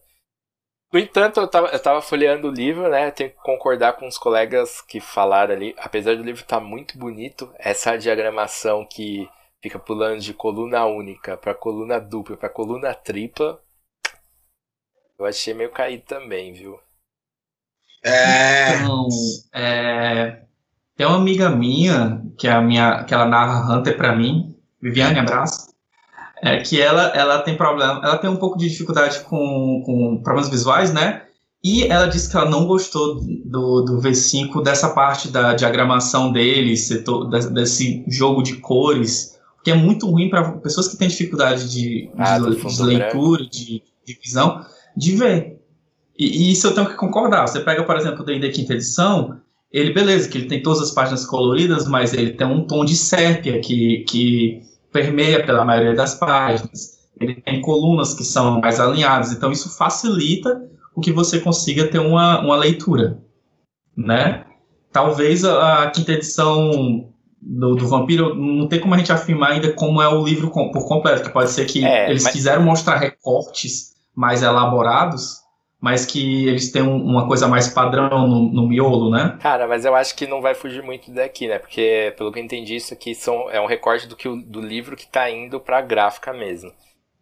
No entanto, eu tava, eu tava folheando o livro, né? Tenho que concordar com os colegas que falaram ali. Apesar do livro estar tá muito bonito, essa diagramação que fica pulando de coluna única para coluna dupla para coluna tripla, eu achei meio caído também, viu? É. Então, é... Tem uma amiga minha, que é a minha, que ela narra Hunter para mim, Viviane, abraço é que ela, ela tem problema, ela tem um pouco de dificuldade com, com problemas visuais, né? E ela disse que ela não gostou do, do V5 dessa parte da diagramação dele, setor, desse jogo de cores, que é muito ruim para pessoas que têm dificuldade de, ah, de, de leitura, de, de, visão, de ver. E, e, isso eu tenho que concordar. Você pega, por exemplo, o D&D quinta edição, ele, beleza, que ele tem todas as páginas coloridas, mas ele tem um tom de sépia que, que permeia pela maioria das páginas, ele tem colunas que são mais alinhadas, então isso facilita o que você consiga ter uma, uma leitura, né? Talvez a, a quinta edição do, do, Vampiro, não tem como a gente afirmar ainda como é o livro com, por completo, que pode ser que é, eles mas... quiseram mostrar recortes mais elaborados, mas que eles têm um, uma coisa mais padrão no, no, miolo, né? Cara, mas eu acho que não vai fugir muito daqui, né? Porque, pelo que eu entendi, isso aqui são, é um recorte do, que, do livro que tá indo pra gráfica mesmo.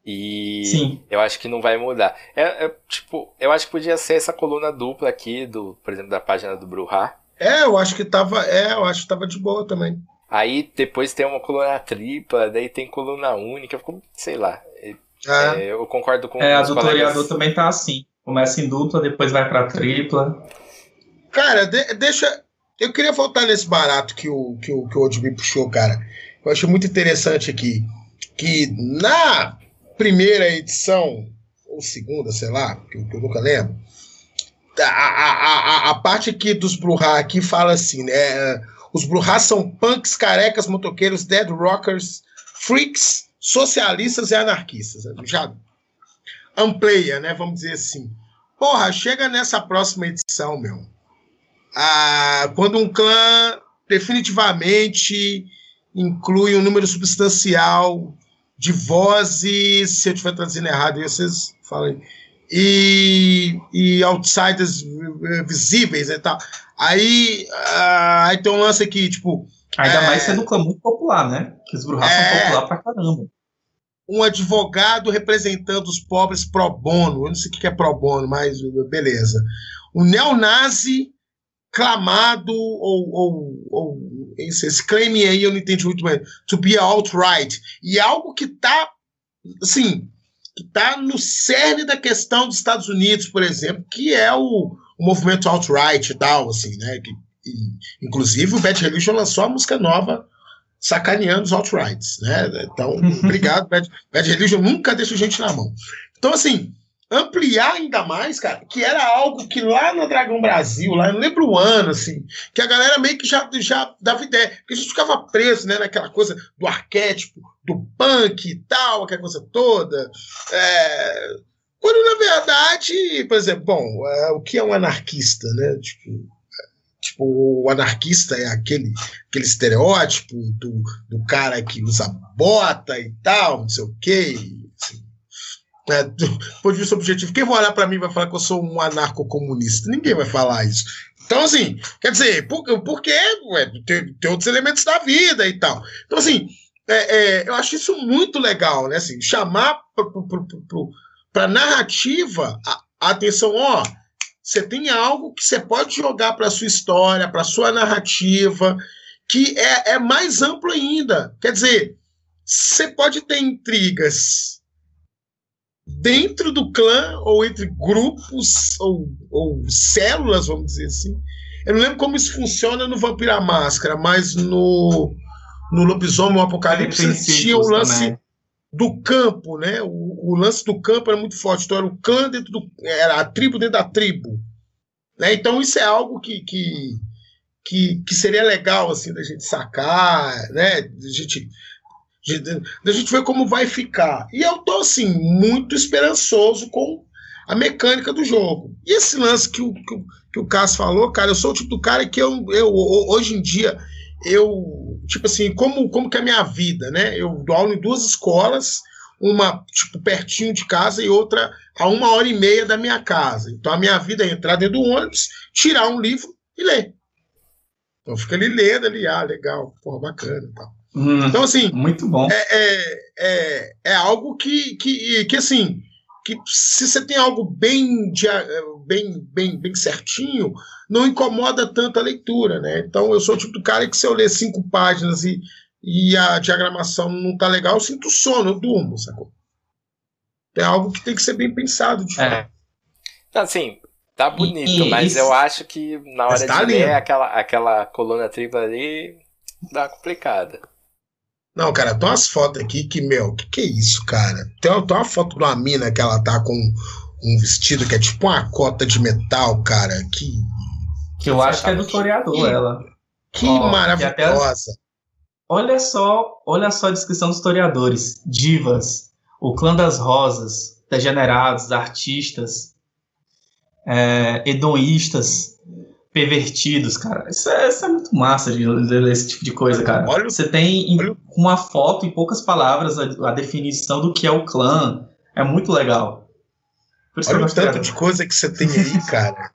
E Sim. eu acho que não vai mudar. É, é, tipo, eu acho que podia ser essa coluna dupla aqui, do, por exemplo, da página do Bruhá. É, eu acho que tava. É, eu acho que tava de boa também. Aí depois tem uma coluna tripla, daí tem coluna única, ficou, sei lá. É, é. eu concordo com É, a do colegas... também tá assim. Começa em dupla, depois vai para tripla. Cara, de, deixa. Eu queria voltar nesse barato que o, que o, que o Odmi puxou, cara. Eu acho muito interessante aqui. Que na primeira edição, ou segunda, sei lá, que eu, que eu nunca lembro, a, a, a, a parte aqui dos Bruhá aqui fala assim, né? Os Bruhá são punks, carecas, motoqueiros, dead rockers, freaks, socialistas e anarquistas. Já amplia, né? Vamos dizer assim. Porra, chega nessa próxima edição, meu. Ah, quando um clã definitivamente inclui um número substancial de vozes, se eu estiver traduzindo errado, vocês falem, e, e outsiders visíveis e tal. Aí, ah, aí tem um lance aqui, tipo. Ainda é, mais sendo um clã muito popular, né? Que os é, são popular pra caramba um advogado representando os pobres pro bono. Eu não sei o que é pro bono, mas beleza. O neonazi clamado, ou, ou, ou esse, esse claim aí eu não entendi muito bem, to be outright. E é algo que está, assim, que está no cerne da questão dos Estados Unidos, por exemplo, que é o, o movimento alt-right e tal, assim, né? Que, e, inclusive o Bad Religion lançou a música nova sacaneando os alt-rights, né? Então, obrigado, Bad, Bad Religion nunca deixa gente na mão. Então, assim, ampliar ainda mais, cara, que era algo que lá no Dragão Brasil, lá, eu não lembro o ano, assim, que a galera meio que já, já dava ideia, porque a gente ficava preso, né, naquela coisa do arquétipo, do punk e tal, aquela coisa toda. É... Quando, na verdade, por exemplo, bom, é, o que é um anarquista, né? Tipo, Tipo, o anarquista é aquele, aquele estereótipo do, do cara que usa bota e tal, não sei o quê. Assim, é, do ponto de vista objetivo, quem vai olhar para mim vai falar que eu sou um anarco-comunista? Ninguém vai falar isso. Então, assim, quer dizer, por, porque ué, tem, tem, outros elementos da vida e tal. Então, assim, é, é, eu acho isso muito legal, né? Assim, chamar para narrativa a, a atenção, ó você tem algo que você pode jogar para sua história, para sua narrativa, que é, é mais amplo ainda. Quer dizer, você pode ter intrigas dentro do clã, ou entre grupos, ou, ou células, vamos dizer assim. Eu não lembro como isso funciona no Vampira Máscara, mas no, no Lobisomem Apocalipse tinha o lance. Também do campo, né? O, o, lance do campo era muito forte. Então era o clã dentro do. Era a tribo dentro da tribo. Né? Então isso é algo que, que, que, que seria legal assim da gente sacar, né? Da gente, da gente ver como vai ficar. E eu tô assim, muito esperançoso com a mecânica do jogo. E esse lance que o, que o, que o Cássio falou, cara, eu sou o tipo do cara que eu, eu hoje em dia eu, tipo assim, como, como que é a minha vida, né? Eu dou aula em duas escolas, uma tipo pertinho de casa e outra a uma hora e meia da minha casa. Então a minha vida é entrar dentro do ônibus, tirar um livro e ler. Então fica ali lendo ali, ah, legal, porra, bacana e tal. Hum, Então, assim, muito bom. é, é, é, é algo que, que, que, assim, que se você tem algo bem, bem, bem, bem certinho, não incomoda tanto a leitura, né? Então, eu sou o tipo do cara que se eu ler cinco páginas e, e a diagramação não tá legal, eu sinto sono, eu durmo, sacou? É algo que tem que ser bem pensado, de fato. É. Não, Assim, tá bonito, E- mas isso- eu acho que na hora tá de ler lindo. aquela, aquela coluna tripla ali, dá complicada. Não, cara, tem umas fotos aqui que, meu, que que é isso, cara? Tem, tem uma foto de uma mina que ela tá com um vestido que é tipo uma cota de metal, cara. Que, Que eu acho que é do historiador, ela. que e maravilhosa. Olha só, olha só a descrição dos historiadores. Divas, o clã das rosas, degenerados, artistas, é, hedonistas, pervertidos, cara. Isso é, isso é muito massa de ler esse tipo de coisa, cara. Olha Você tem em- olha uma foto, em poucas palavras, a, a definição do que é o clã. É muito legal. Por isso que eu Olha o tanto de coisa que você tem aí, cara.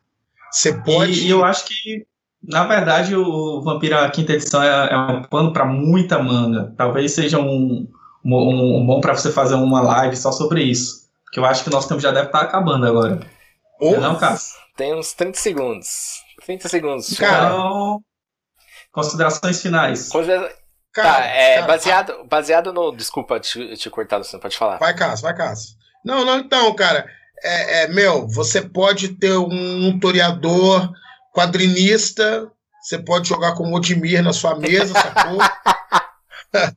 Você pode. E, e eu acho que, na verdade, o Vampira Quinta Edição é, é um pano para muita manga. Talvez seja um, um, um bom para você fazer uma live só sobre isso. Porque eu acho que o nosso tempo já deve estar acabando agora. Ou- Não, é não Cássio? Tem uns 30 segundos. 30 segundos. Cara, Então, considerações finais. Considera- cara, tá, é, cara, baseado, baseado no. Desculpa te, te cortar, você pode falar. Vai, Cássio, vai, Cássio. Não, não, então, cara. É, é, meu, você pode ter um toreador quadrinista, você pode jogar com o Odimir na sua mesa, sacou?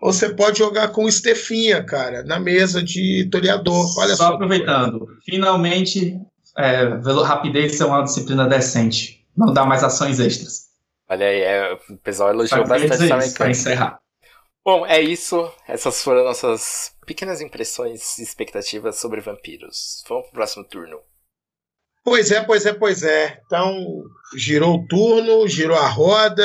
Ou você pode jogar com o Stefinha, cara, na mesa de toreador. Olha só só. aproveitando, finalmente, é, velo- rapidez é uma disciplina decente. Não dá mais ações extras. Olha aí, é, o pessoal elogiou bastante isso, pra mecânica. encerrar. Bom, é isso. Essas foram nossas pequenas impressões e expectativas sobre vampiros. Vamos pro próximo turno. Pois é, pois é, pois é. Então, girou o turno, girou a roda.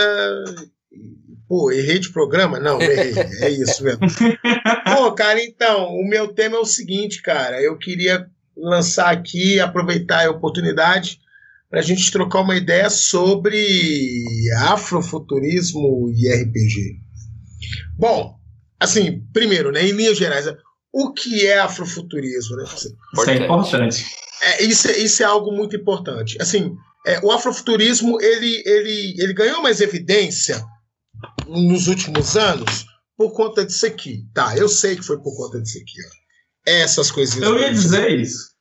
Pô, errei de programa? Não, errei. É isso mesmo. Pô, cara, então, o meu tema é o seguinte, cara. Eu queria lançar aqui, aproveitar a oportunidade para a gente trocar uma ideia sobre afrofuturismo e RPG. Bom, assim, primeiro, né, em linhas gerais, o que é afrofuturismo? Né? Isso é Importante. É, isso, é- isso é algo muito importante. Assim, é, o afrofuturismo ele, ele, ele ganhou mais evidência nos últimos anos por conta disso aqui. Tá, eu sei que foi por conta disso aqui. Ó. Essas coisinhas. Eu ia dizer isso.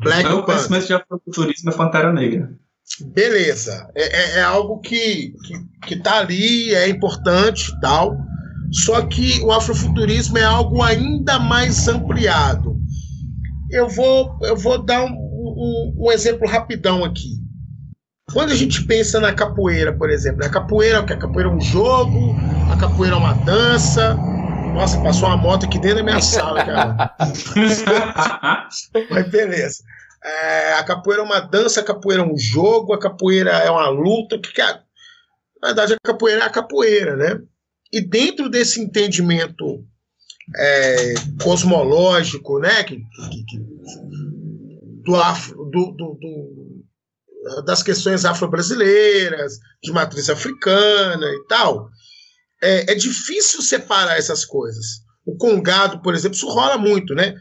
Black Meu Panther. conhecimento de afrofuturismo é Pantera Negra. Beleza. É, é- é algo que, que, que tá ali, é importante e tal. Só que o afrofuturismo é algo ainda mais ampliado. Eu vou, eu vou dar um, um- um exemplo rapidão aqui. Quando a gente pensa na capoeira, por exemplo, a capoeira é o que? A capoeira é um jogo, a capoeira é uma dança. Nossa, passou uma moto aqui dentro da minha sala, cara. Mas beleza. É, a capoeira é uma dança, a capoeira é um jogo, a capoeira é uma luta. Que é? Na verdade, a capoeira é a capoeira, né? E dentro desse entendimento é, cosmológico, né? Que, que- que- do afro, do, do- do- das questões afro-brasileiras, de matriz africana e tal, é, é difícil separar essas coisas. O congado, por exemplo, isso rola muito, né?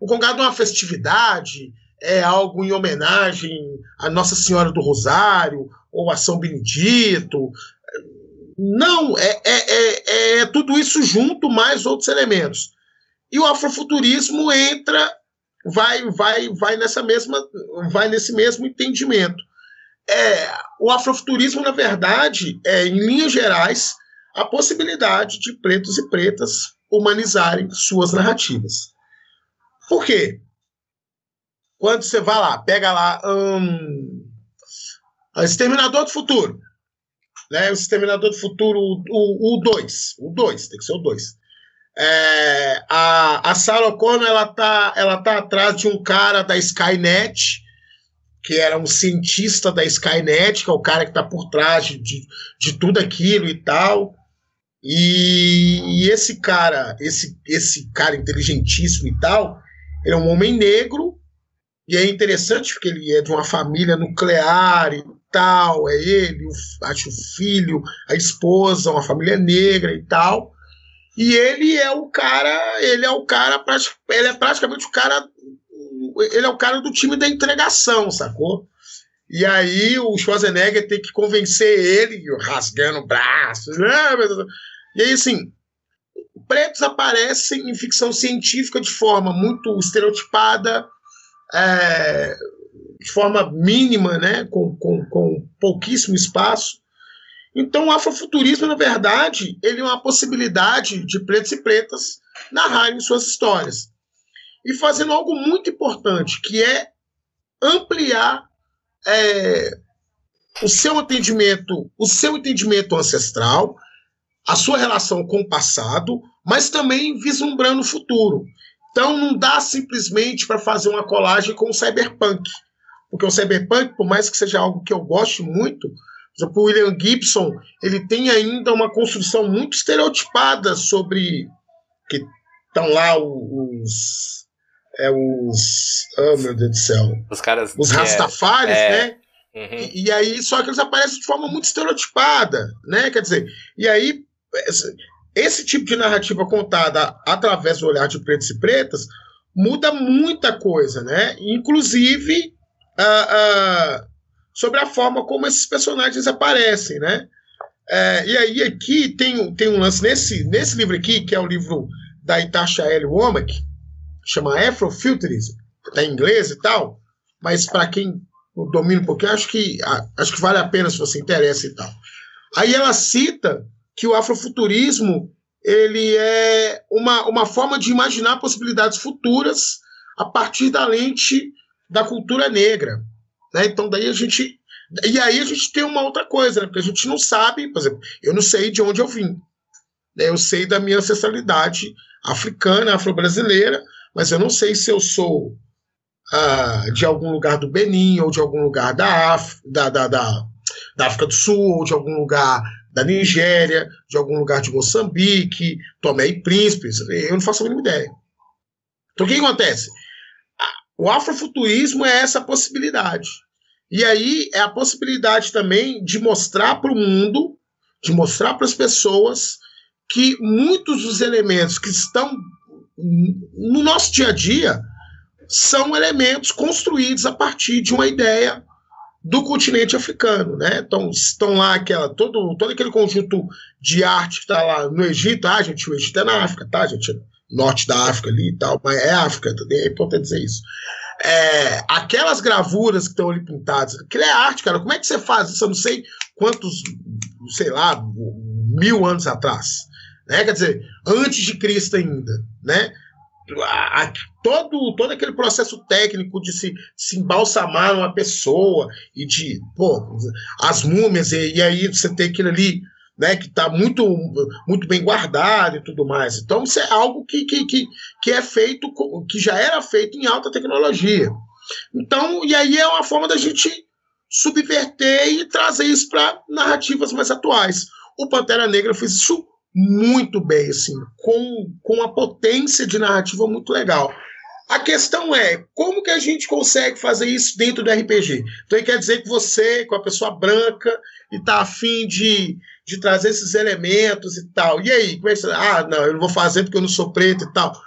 O congado é uma festividade, é algo em homenagem a Nossa Senhora do Rosário ou a São Benedito. Não, é, é, é, é tudo isso junto, mais outros elementos. E o afrofuturismo entra, vai, vai, vai nessa mesma, vai nesse mesmo entendimento. É, o afrofuturismo, na verdade, é, em linhas gerais, a possibilidade de pretos e pretas humanizarem suas narrativas. Por quê? Quando você vai lá, pega lá hum, Exterminador do Futuro, né? O Exterminador do Futuro, o 2, o 2, tem que ser o 2. É, a, a Sarah Connor, ela tá, ela tá atrás de um cara da Skynet, que era um cientista da Skynet, que é o cara que está por trás de, de tudo aquilo e tal. E, e esse cara, esse, esse cara inteligentíssimo e tal, ele é um homem negro, e é interessante porque ele é de uma família nuclear e tal, é ele, o, acho o filho, a esposa, uma família negra e tal. E ele é o cara, ele é o cara, ele é praticamente o cara, ele é o cara do time da entregação, sacou? E aí o Schwarzenegger tem que convencer ele, rasgando braços, né? E aí, assim, pretos aparecem em ficção científica de forma muito estereotipada, é, de forma mínima, né? Com, com, com pouquíssimo espaço. Então, o afrofuturismo, na verdade, ele é uma possibilidade de pretos e pretas narrarem suas histórias. E fazendo algo muito importante, que é ampliar é, o seu entendimento, o seu entendimento ancestral, a sua relação com o passado, mas também vislumbrando o futuro. Então não dá simplesmente para fazer uma colagem com o cyberpunk. Porque o cyberpunk, por mais que seja algo que eu goste muito, exemplo, o William Gibson, ele tem ainda uma construção muito estereotipada sobre que estão lá os é os oh meu Deus do céu os caras os rastafares é, né? Uhum. e, e, aí só que eles aparecem de forma muito estereotipada né? Quer dizer e aí esse tipo de narrativa contada através do olhar de pretos e pretas muda muita coisa né? Inclusive sobre a forma como esses personagens aparecem, né? É, e aí aqui tem, tem um lance nesse, nesse livro aqui, que é o livro da Itasha L. Womack, chama Afrofuturism, tá em inglês e tal, mas para quem domina um pouquinho, acho que, acho que vale a pena se você interessa e tal. Aí ela cita que o afrofuturismo ele é uma, uma forma de imaginar possibilidades futuras a partir da lente da cultura negra. Né? Então, daí a gente. E aí a gente tem uma outra coisa, né? porque a gente não sabe, por exemplo, eu não sei de onde eu vim. Né? Eu sei da minha ancestralidade africana, afro-brasileira, mas eu não sei se eu sou ah, de algum lugar do Benin, ou de algum lugar da, Af da, da, da, da África do Sul, ou de algum lugar da Nigéria, de algum lugar de Moçambique, Tomé e Príncipe. Eu não faço a mínima ideia. Então o que acontece? O afrofuturismo é essa possibilidade. E aí é a possibilidade também de mostrar para o mundo, de mostrar para as pessoas que muitos dos elementos que estão no nosso dia a dia são elementos construídos a partir de uma ideia do continente africano, né? Então estão lá aquela todo todo aquele conjunto de arte que está lá no Egito, ah, gente, o Egito é na África, tá, gente? Norte da África ali e tal, mas é África, é importante dizer isso. É, aquelas gravuras que estão ali pintadas, aquilo é arte, cara. Como é que você faz isso? Eu não sei quantos, sei lá, mil anos atrás. Né? Quer dizer, antes de Cristo ainda, né? A, todo, todo aquele processo técnico de se, se embalsamar uma pessoa e de, pô, as múmias, e, e aí você tem aquilo ali né, que está muito, muito bem guardado e tudo mais. Então, isso é algo que, que, que, que é feito, que já era feito em alta tecnologia. Então, e aí é uma forma da gente subverter e trazer isso para narrativas mais atuais. O Pantera Negra fez isso muito bem, assim, com, com uma potência de narrativa muito legal. A questão é, como que a gente consegue fazer isso dentro do RPG? Então, quer dizer que você, com a pessoa branca, e está afim de, de trazer esses elementos e tal. E aí, como é que você... Ah, não, eu não vou fazer porque eu não sou preto e tal.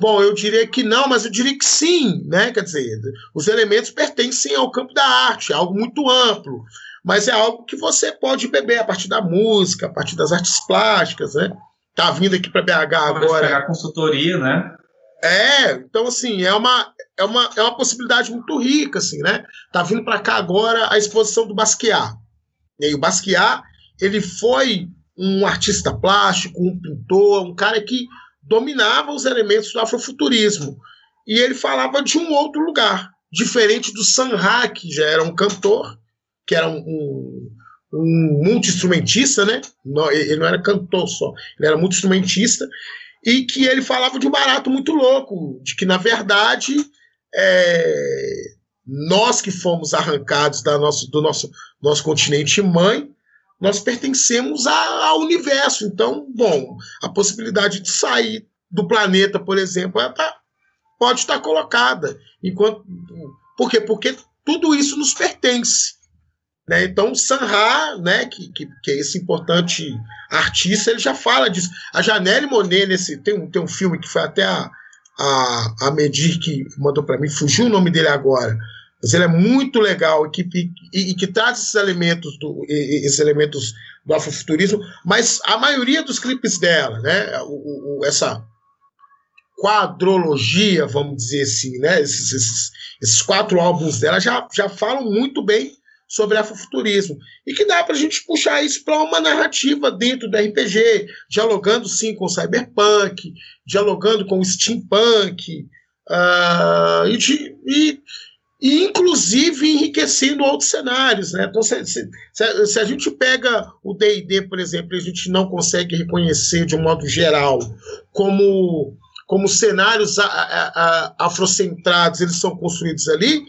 Bom, eu diria que não, mas eu diria que sim, né? Quer dizer, os elementos pertencem ao campo da arte, é algo muito amplo, mas é algo que você pode beber a partir da música, a partir das artes plásticas, né? Tá vindo aqui para BH agora. Pode pegar consultoria, né? É, então assim, é uma, é uma, é uma possibilidade muito rica, assim, né? Tá vindo para cá agora a exposição do Basquiat. E o Basquiat, ele foi um artista plástico, um pintor, um cara que dominava os elementos do afrofuturismo. E ele falava de um outro lugar, diferente do Sanha, que já era um cantor, que era um, um, um multi-instrumentista, né? Não, ele não era cantor só, ele era multi-instrumentista, e que ele falava de um barato muito louco, de que, na verdade, é, nós que fomos arrancados da nosso, do nosso, nosso continente mãe, nós pertencemos a, ao universo. Então, bom, a possibilidade de sair do planeta, por exemplo, é, tá, pode estar colocada. Enquanto, por quê? Porque tudo isso nos pertence. Né? Então, Sanha, né, que, que, que, é esse importante artista, ele já fala disso. A Janelle Monet, nesse, tem, um, tem um filme que foi até a, a, a Medir que mandou para mim, fugiu o nome dele agora, mas ele é muito legal e que, e, e que traz esses elementos do, esses elementos do afrofuturismo, mas a maioria dos clipes dela, né, o, o, essa quadrologia, vamos dizer assim, né, esses, esses, esses quatro álbuns dela já, já falam muito bem sobre afrofuturismo. E que dá para a gente puxar isso para uma narrativa dentro do RPG, dialogando sim com o cyberpunk, dialogando com o steampunk, uh, e, de, e, e, inclusive enriquecendo outros cenários. Né? Então, se, se, se a gente pega o DD, por exemplo, e a gente não consegue reconhecer de um modo geral como como cenários a, a, a, afrocentrados eles são construídos ali,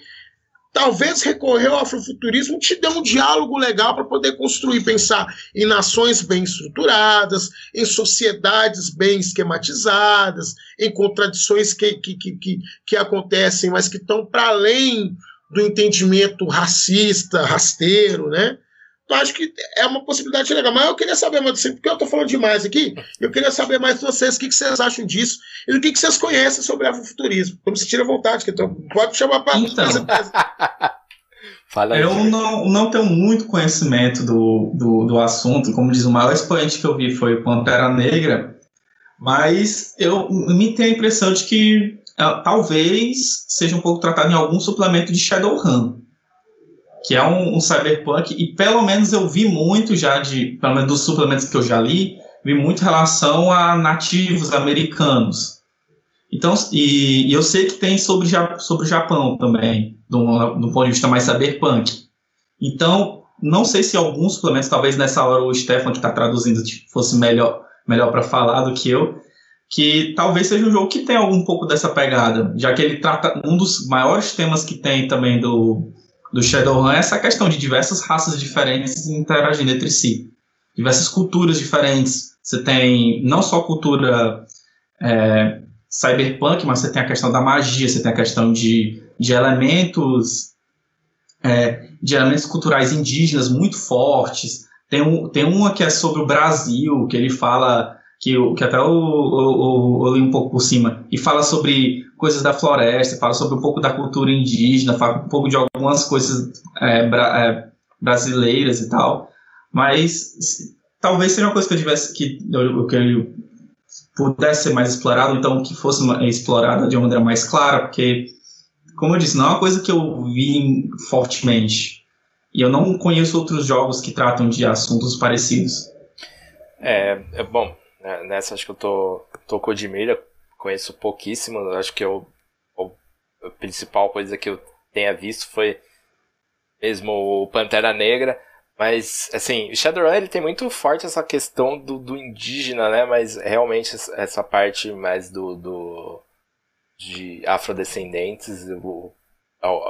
talvez recorrer ao afrofuturismo te dê um diálogo legal para poder construir, pensar em nações bem estruturadas, em sociedades bem esquematizadas, em contradições que, que, que, que, acontecem, mas que estão para além do entendimento racista, rasteiro, né? Então, acho que é uma possibilidade legal. Mas eu queria saber mais, porque eu estou falando demais aqui, eu queria saber mais de vocês, o que, que vocês acham disso e o que, que vocês conhecem sobre afrofuturismo. Como se tira vontade, que então, pode chamar para. Então, Fala eu não, não tenho muito conhecimento do, do, do assunto. Como diz, o maior expoente que eu vi foi Pantera Negra, mas eu me tenho a impressão de que uh, talvez seja um pouco tratado em algum suplemento de Shadowrun que é um, um, cyberpunk, e pelo menos eu vi muito já de, pelo menos dos suplementos que eu já li, vi muito relação a nativos americanos. Então, e, e eu sei que tem sobre, sobre o Japão também, do, do ponto de vista mais cyberpunk. Então, não sei se alguns suplementos, talvez nessa hora o Stefan que está traduzindo tipo, fosse melhor, melhor para falar do que eu, que talvez seja um jogo que tem algum pouco dessa pegada, já que ele trata um dos maiores temas que tem também do, do Shadowrun é essa questão de diversas raças diferentes interagindo entre si. Diversas culturas diferentes. Você tem não só cultura é, cyberpunk, mas você tem a questão da magia, você tem a questão de, de elementos é, de elementos culturais indígenas muito fortes. Tem, um, tem uma que é sobre o Brasil, que ele fala que, que até eu, eu, eu, li um pouco por cima, e fala sobre coisas da floresta, fala sobre um pouco da cultura indígena, fala um pouco de algumas coisas é, bra, é, brasileiras e tal, mas talvez seja uma coisa que eu tivesse que eu, que eu pudesse ser mais explorado, então que fosse explorada de uma maneira mais clara, porque, como eu disse, não é uma coisa que eu vi fortemente. E eu não conheço outros jogos que tratam de assuntos parecidos. É, é bom, nessa acho que eu tô, tô com de mira, conheço pouquíssimo, acho que eu, a principal coisa que eu tenha visto foi mesmo o Pantera Negra, mas assim, o Shadowrun ele tem muito forte essa questão do, do indígena, né, mas realmente essa parte mais do, do de afrodescendentes, o,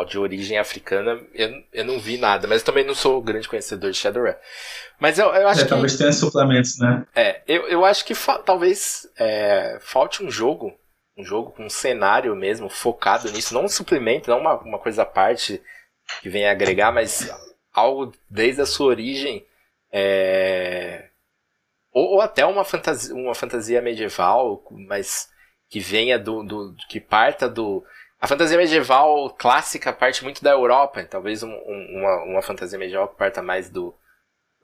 de origem africana, eu, eu não vi nada, mas também não sou grande conhecedor de Shadowrun. Mas eu, eu acho é, que. Talvez tenha suplementos, né? É, eu, eu acho que talvez é, falte um jogo, um jogo com um cenário mesmo, focado nisso, não um suplemento, não uma, uma coisa à parte que venha agregar, mas algo desde a sua origem. É, ou, ou, até uma fantasia, uma fantasia medieval, mas que venha do, do que parta do a fantasia medieval clássica parte muito da Europa, talvez um, um, uma, uma fantasia medieval que parta mais do,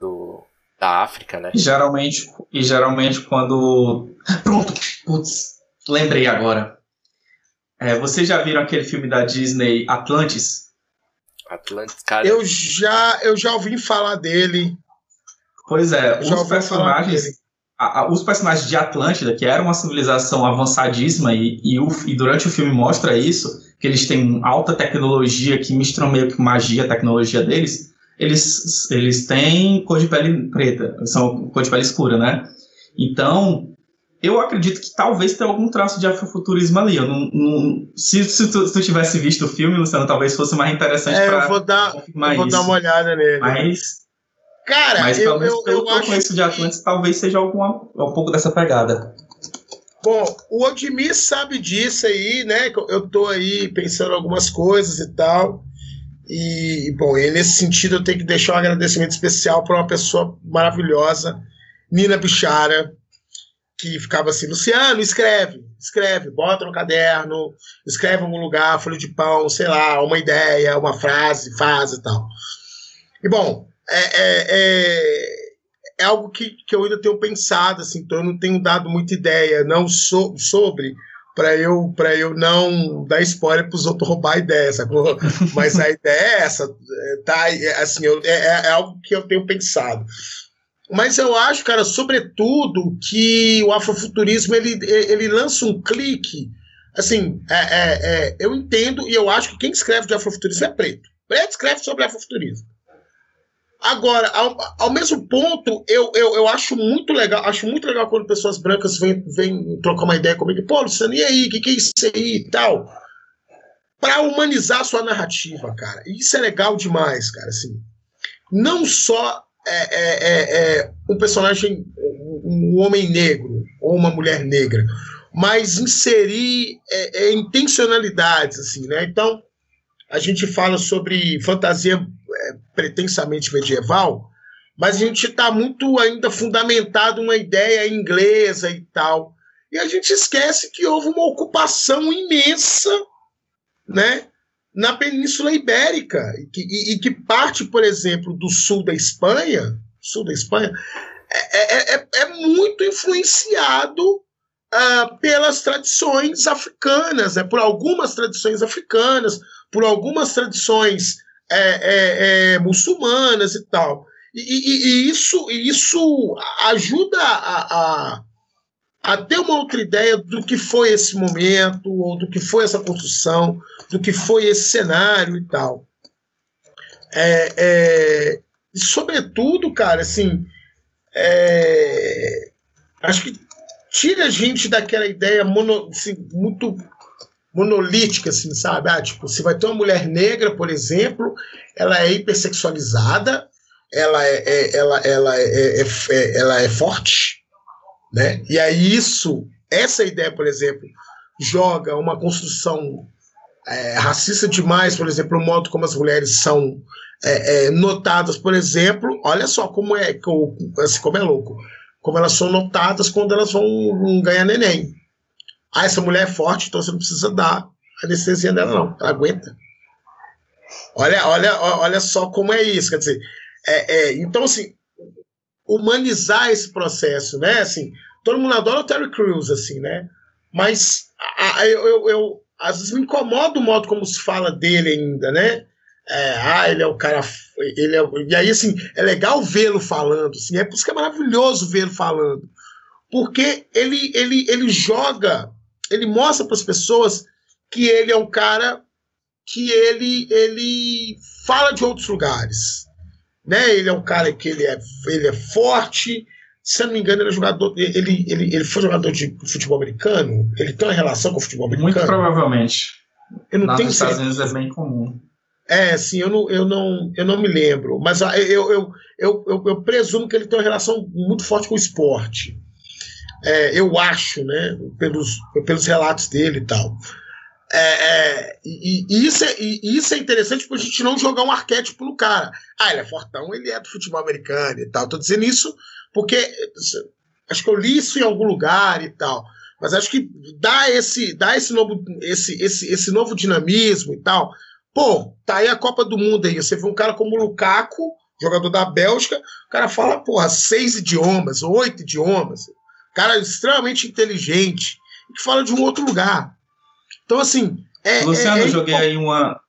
do da África, né? E geralmente, e geralmente quando. Pronto, putz, lembrei agora. É, vocês já viram aquele filme da Disney Atlantis? Atlantis, cara. Eu já, eu já ouvi falar dele. Pois é, os personagens a, a, os personagens de Atlântida, que era uma civilização avançadíssima, e, e, o, e, durante o filme mostra isso, que eles têm alta tecnologia que mistura meio que magia, a tecnologia deles, eles, eles têm cor de pele preta, são cor de pele escura, né? Então, eu acredito que talvez tenha algum traço de afrofuturismo ali. Eu não, não se, se, tu, se, tu, tivesse visto o filme, Luciano, talvez fosse mais interessante é, para eu vou dar, eu vou isso. dar uma olhada nele. Mas Cara, Mas eu, pelo menos eu, pelo que eu conheço de Atlantis, que... talvez seja alguma, um pouco dessa pegada. Bom, o Odmir sabe disso aí, né? Eu tô aí pensando algumas coisas e tal. E, bom, e nesse sentido eu tenho que deixar um agradecimento especial para uma pessoa maravilhosa, Nina Bichara, que ficava assim, Luciano, escreve, escreve, bota no caderno, escreve em algum lugar, folha de pão, sei lá, uma ideia, uma frase, faz e tal. E bom, é, é, é, é algo que, que eu ainda tenho pensado, assim, então eu não tenho dado muita ideia não so, sobre para eu para eu não dar spoiler para os outros roubar a ideia, sacou? Mas a ideia é essa, é, tá? É, assim, eu, é, é algo que eu tenho pensado. Mas eu acho, cara, sobretudo, que o afrofuturismo ele, ele lança um clique. Assim, é, é, é, eu entendo e eu acho que quem escreve de afrofuturismo é preto. Preto escreve sobre afrofuturismo. Agora, ao, ao mesmo ponto, eu, eu, eu acho muito legal, acho muito legal quando pessoas brancas vêm, vêm trocar uma ideia comigo, pô, Luciano, e aí, o que, que é isso aí e tal? Para humanizar a sua narrativa, cara. Isso é legal demais, cara. Assim, não só é, é, é, é um personagem, um homem negro ou uma mulher negra, mas inserir é, é, intencionalidades, assim, né? Então, a gente fala sobre fantasia é, pretensamente medieval, mas a gente está muito ainda fundamentado uma ideia inglesa e tal. E a gente esquece que houve uma ocupação imensa né, na Península Ibérica, e que, e, e que parte, por exemplo, do sul da Espanha, sul da Espanha, é, é, é, é muito influenciado uh, pelas tradições africanas, né, por algumas tradições africanas, por algumas tradições é, é, é, muçulmanas e tal. E, e, e, isso, isso ajuda a, a, a, ter uma outra ideia do que foi esse momento, ou do que foi essa construção, do que foi esse cenário e tal. É, é, e sobretudo, cara, assim, é, acho que tira a gente daquela ideia mono, assim, muito monolítica, assim, sabe? Ah, tipo, se vai ter uma mulher negra, por exemplo, ela é hipersexualizada, ela é, é ela, ela é, é, é, ela é forte, né? E aí isso, essa ideia, por exemplo, joga uma construção é, racista demais, por exemplo, o modo como as mulheres são é, é, notadas, por exemplo, olha só como é, assim, como é louco, como elas são notadas quando elas vão ganhar neném. Ah, essa mulher é forte, então você não precisa dar anestesia dela, não. Ela aguenta. Olha, olha, olha só como é isso. Quer dizer, é, é, então, assim, humanizar esse processo, né? Assim, todo mundo adora o Terry Crews, assim, né? Mas a, a, eu, eu, às vezes me incomoda o modo como se fala dele ainda, né? É, ah, ele é o cara. Ele é, e aí, assim, é legal vê-lo falando, assim, é por isso que é maravilhoso vê-lo falando. Porque ele, ele, ele joga ele mostra para as pessoas que ele é um cara que ele, ele fala de outros lugares. Né? Ele é um cara que ele é, ele é forte. Se eu não me engano, ele é jogador. Ele, ele, ele foi jogador de futebol americano. Ele tem uma relação com o futebol americano. Muito provavelmente. Eu não Nas tenho Estados Unidos é bem comum. É, sim, eu não, eu não, eu não me lembro. Mas eu, eu, eu, eu, eu presumo que ele tem uma relação muito forte com o esporte é, eu acho, né, pelos, pelos relatos dele e tal. É, é, e, e, isso é, e, isso é interessante para a gente não jogar um arquétipo no cara. Ah, ele é fortão, ele é do futebol americano e tal. Estou dizendo isso porque acho que eu li isso em algum lugar e tal. Mas acho que dá esse, dá esse novo, esse, esse, esse novo dinamismo e tal. Pô, tá aí a Copa do Mundo aí. Você vê um cara como o Lukaku, jogador da Bélgica, o cara fala, porra, seis idiomas, oito idiomas cara extremamente inteligente, que fala de um outro lugar. Então, assim. É, Luciano, é, é, eu joguei aí uma.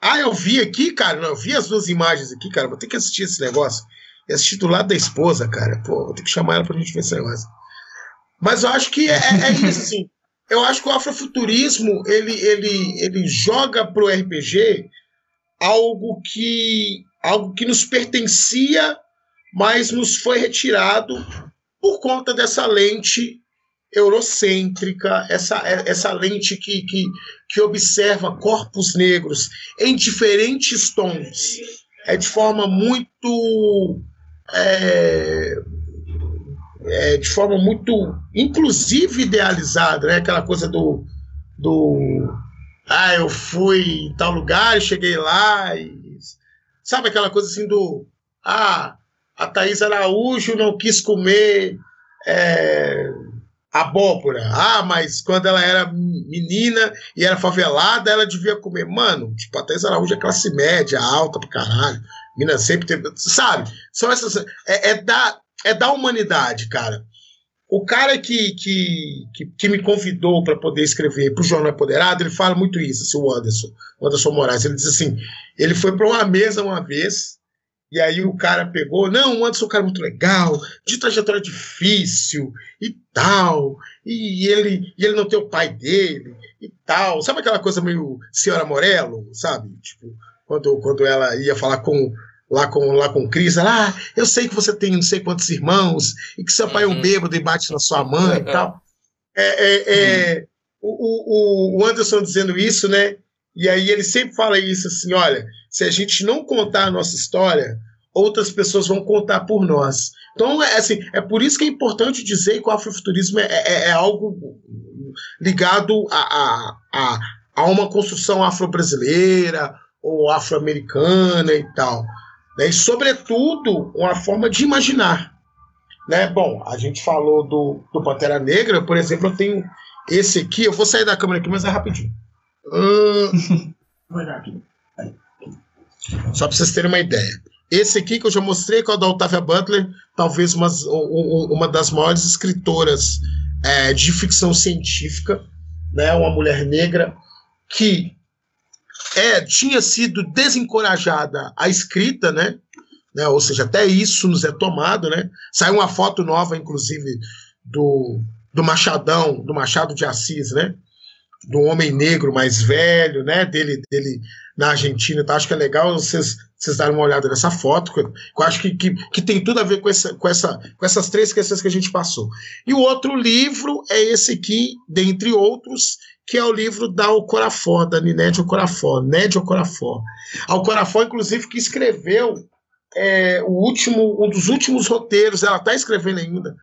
Ah, eu vi aqui, cara. Não, eu vi as duas imagens aqui, cara. Vou ter que assistir esse negócio. E assistir do lado da esposa, cara. Pô, vou ter que chamar ela pra gente ver esse negócio. Mas eu acho que é, é, é isso, assim. Eu acho que o afrofuturismo ele, ele, ele joga pro RPG algo que algo que nos pertencia, mas nos foi retirado por conta dessa lente eurocêntrica, essa, essa lente que, que, que observa corpos negros em diferentes tons. é de forma muito. É, é, de forma muito, inclusive, idealizada, né? Aquela coisa do, do ah, eu fui em tal lugar cheguei lá e sabe aquela coisa assim do ah, a Thaís Araújo não quis comer é, abóbora. Ah, mas quando ela era menina e era favelada, ela devia comer. Mano, tipo, a Thaís Araújo é classe média, alta pra caralho. Mina sempre teve. Sabe? São essas. É, é, da, é da humanidade, cara. O cara que, que, que, que me convidou para poder escrever para o Jornal Apoderado, ele fala muito isso, assim, o Anderson, o Anderson Moraes. Ele diz assim: ele foi para uma mesa uma vez, e aí o cara pegou, não, o Anderson é um cara muito legal, de trajetória difícil e tal, e ele, e ele não tem o pai dele e tal. Sabe aquela coisa meio Senhora Morello, sabe? Tipo, quando, quando ela ia falar com lá com lá com Cris, ela, ah, eu sei que você tem não sei quantos irmãos e que seu pai é um uhum. bêbado e bate na sua mãe e tal. É, é, é o, o, o Anderson dizendo isso, né? E aí ele sempre fala isso assim, olha, se a gente não contar a nossa história, outras pessoas vão contar por nós. Então, é, assim, é por isso que é importante dizer que o afrofuturismo é, é, é algo ligado a, a, a, a uma construção afro-brasileira ou afro-americana e tal. Né? E, sobretudo, uma forma de imaginar. Né? Bom, a gente falou do, do Pantera Negra, por exemplo, eu tenho esse aqui, eu vou sair da câmera aqui, mas é rapidinho. Hum, só para vocês terem uma ideia. Esse aqui que eu já mostrei, que é o da Octavia Butler, talvez uma, uma das maiores escritoras é, de ficção científica, né? uma mulher negra que é, tinha sido desencorajada a escrita, né? né? Ou seja, até isso nos é tomado, né? Saiu uma foto nova, inclusive, do, do Machadão, do Machado de Assis, né? Do homem negro mais velho, né? Dele, dele na Argentina. Tá? Acho que é legal vocês, vocês darem uma olhada nessa foto, que eu acho que, que, que, tem tudo a ver com, essa, com, essa, com essas três questões que a gente passou. E o outro livro é esse aqui, dentre outros, que é o livro da Ocorafor, da Ninete Ocorafor, Ned Ocorafor. A Ocorafor, inclusive, que escreveu é, o último, um dos últimos roteiros, ela está escrevendo ainda,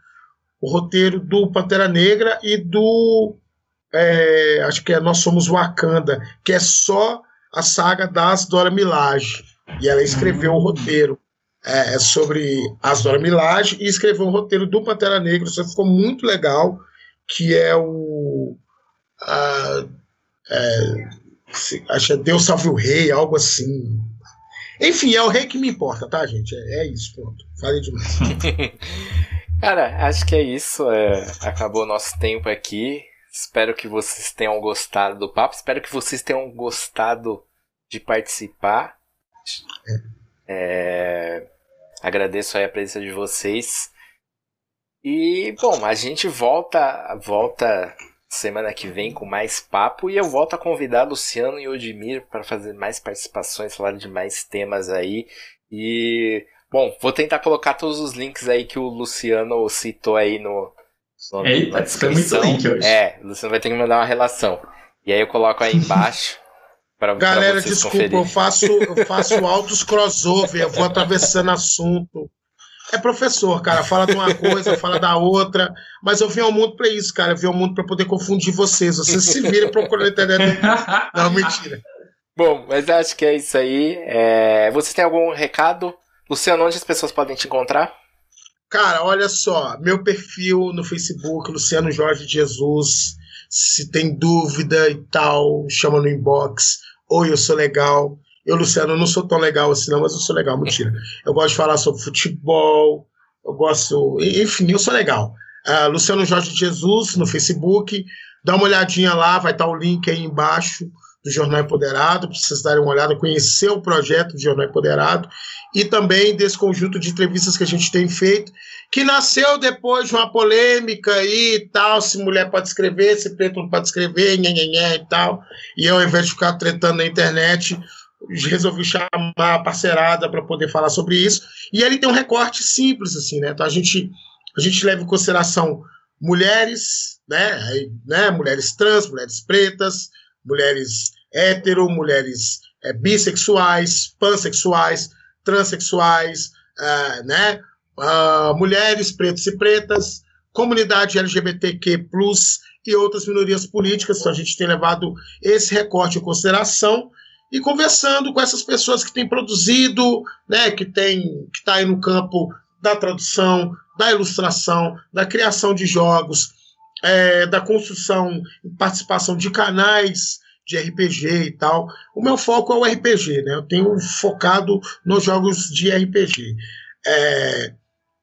o roteiro do Pantera Negra e do. É, acho que é Nós Somos Wakanda, que é só a saga das Dora Milaje. E ela escreveu o roteiro é, sobre as Dora Milaje e escreveu um roteiro do Pantera Negra, isso ficou muito legal, que é o ah, é, acho que é Deus salve o rei, algo assim. Enfim, é o rei que me importa, tá, gente? É, é isso, pronto. Falei demais. Cara, acho que é isso. É, acabou o nosso tempo aqui. Espero que vocês tenham gostado do papo. Espero que vocês tenham gostado de participar. É. É, agradeço a presença de vocês. E, bom, a gente volta, volta semana que vem com mais papo e eu volto a convidar Luciano e Odimir para fazer mais participações, falar de mais temas aí. E bom, vou tentar colocar todos os links aí que o Luciano citou aí no, Eita, na descrição. Muito link hoje. É, o Luciano vai ter que mandar uma relação. E aí eu coloco aí embaixo. Pra, Galera, pra desculpa, conferir. eu faço, eu faço altos crossover, eu vou atravessando assunto é professor, cara. Fala de uma coisa, fala da outra. Mas eu vim ao mundo para isso, cara. Eu vim ao mundo para poder confundir vocês. Vocês se viram procurando na internet. Não, mentira. Bom, mas acho que é isso aí. É... Você tem algum recado? Luciano, onde as pessoas podem te encontrar? Cara, olha só. Meu perfil no Facebook, Luciano Jorge Jesus. Se tem dúvida e tal, chama no inbox. Oi, eu sou legal. Eu, Luciano, não sou tão legal assim, não, mas eu sou legal, mentira. Eu gosto de falar sobre futebol, eu gosto. Enfim, eu sou legal. Uh, Luciano Jorge Jesus no Facebook. Dá uma olhadinha lá, vai estar o link aí embaixo do Jornal Empoderado, para vocês darem uma olhada, conhecer o projeto do Jornal Empoderado e também desse conjunto de entrevistas que a gente tem feito, que nasceu depois de uma polêmica e tal, se mulher pode escrever, se preto não pode escrever, nhenhenhé e tal. E eu, ao invés de ficar tretando na internet, resolvi chamar a parceirada para poder falar sobre isso. E ele tem um recorte simples, assim, né? Então a gente, a gente leva em consideração mulheres, né? Né? Mulheres trans, mulheres pretas, mulheres hétero, mulheres é, bissexuais, pansexuais, transexuais, uh, né? Uh, mulheres, pretos e pretas, comunidade LGBTQ+, e outras minorias políticas. Então a gente tem levado esse recorte em consideração e conversando com essas pessoas que têm produzido, né, que tem que está aí no campo da tradução, da ilustração, da criação de jogos, é, da construção e participação de canais de RPG e tal. O meu foco é o RPG, né? Eu tenho focado nos jogos de RPG. É,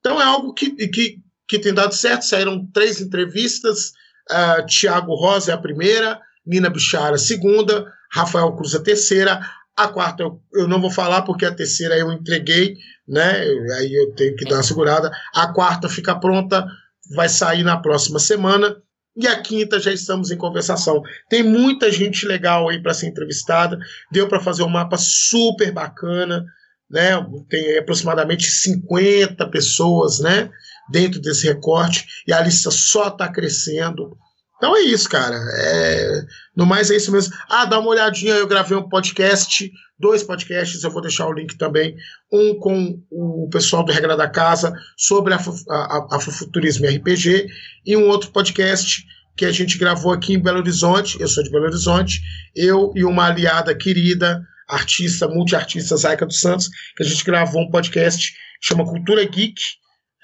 então é algo que, que, que tem dado certo. Saíram três entrevistas. Uh, Tiago Rosa é a primeira, Nina Bichara a segunda, Rafael Cruz a terceira. A quarta eu, eu não vou falar porque a terceira eu entreguei, né? Aí eu tenho que dar uma segurada. A quarta fica pronta, vai sair na próxima semana. E a quinta já estamos em conversação. Tem muita gente legal aí para ser entrevistada. Deu para fazer um mapa super bacana, né? Tem aproximadamente 50 pessoas, né? Dentro desse recorte e a lista só está crescendo. Então é isso, cara. É... No mais é isso mesmo. Ah, dá uma olhadinha, eu gravei um podcast, dois podcasts, eu vou deixar o link também. Um com o pessoal do Regra da Casa sobre Afrofuturismo e RPG, e um outro podcast que a gente gravou aqui em Belo Horizonte. Eu sou de Belo Horizonte, eu e uma aliada querida, artista, multiartista Zaica dos Santos, que a gente gravou um podcast que chama Cultura Geek,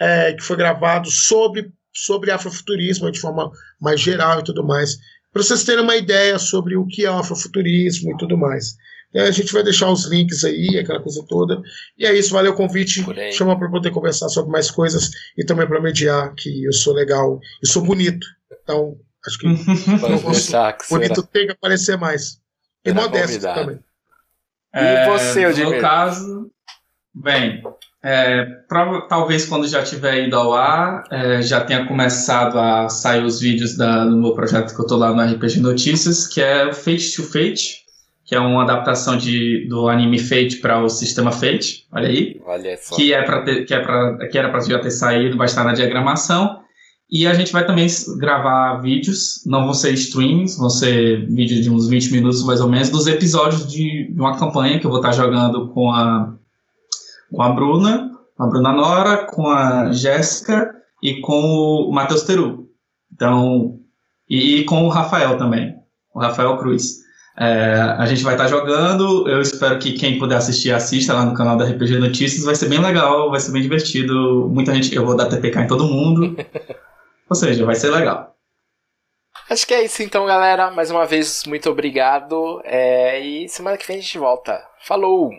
é, que foi gravado sobre sobre afrofuturismo de forma mais geral e tudo mais, para vocês terem uma ideia sobre o que é o afrofuturismo e tudo mais. É, a gente vai deixar os links aí, aquela coisa toda. E é isso, valeu o convite. Chama para poder conversar sobre mais coisas e também para mediar que eu sou legal e sou bonito. Então, acho que bonito tem que aparecer mais. E modesto também. É, e você, No meu caso, bem, é, talvez quando já tiver ido ao ar, é, já tenha começado a sair os vídeos da, do meu projeto que eu estou lá no RPG Notícias, que é Fate to Fate, que é uma adaptação de, do anime Fate para o sistema Fate, olha aí. Olha só. Que, é pra ter, que, é pra, que era para já ter saído, vai estar na diagramação. E a gente vai também gravar vídeos, não vão ser streams, vão ser vídeos de uns 20 minutos mais ou menos, dos episódios de, de uma campanha que eu vou estar jogando com a com a Bruna, com a Bruna Nora, com a Jéssica e com o Matheus Teru. Então, e, e, com o Rafael também, o Rafael Cruz. É, a gente vai estar jogando, eu espero que quem puder assistir, assista lá no canal da RPG Notícias, vai ser bem legal, vai ser bem divertido, muita gente, eu vou dar TPK em todo mundo, ou seja, vai ser legal. Acho que é isso então, galera. Mais uma vez, muito obrigado. É, e semana que vem a gente volta. Falou!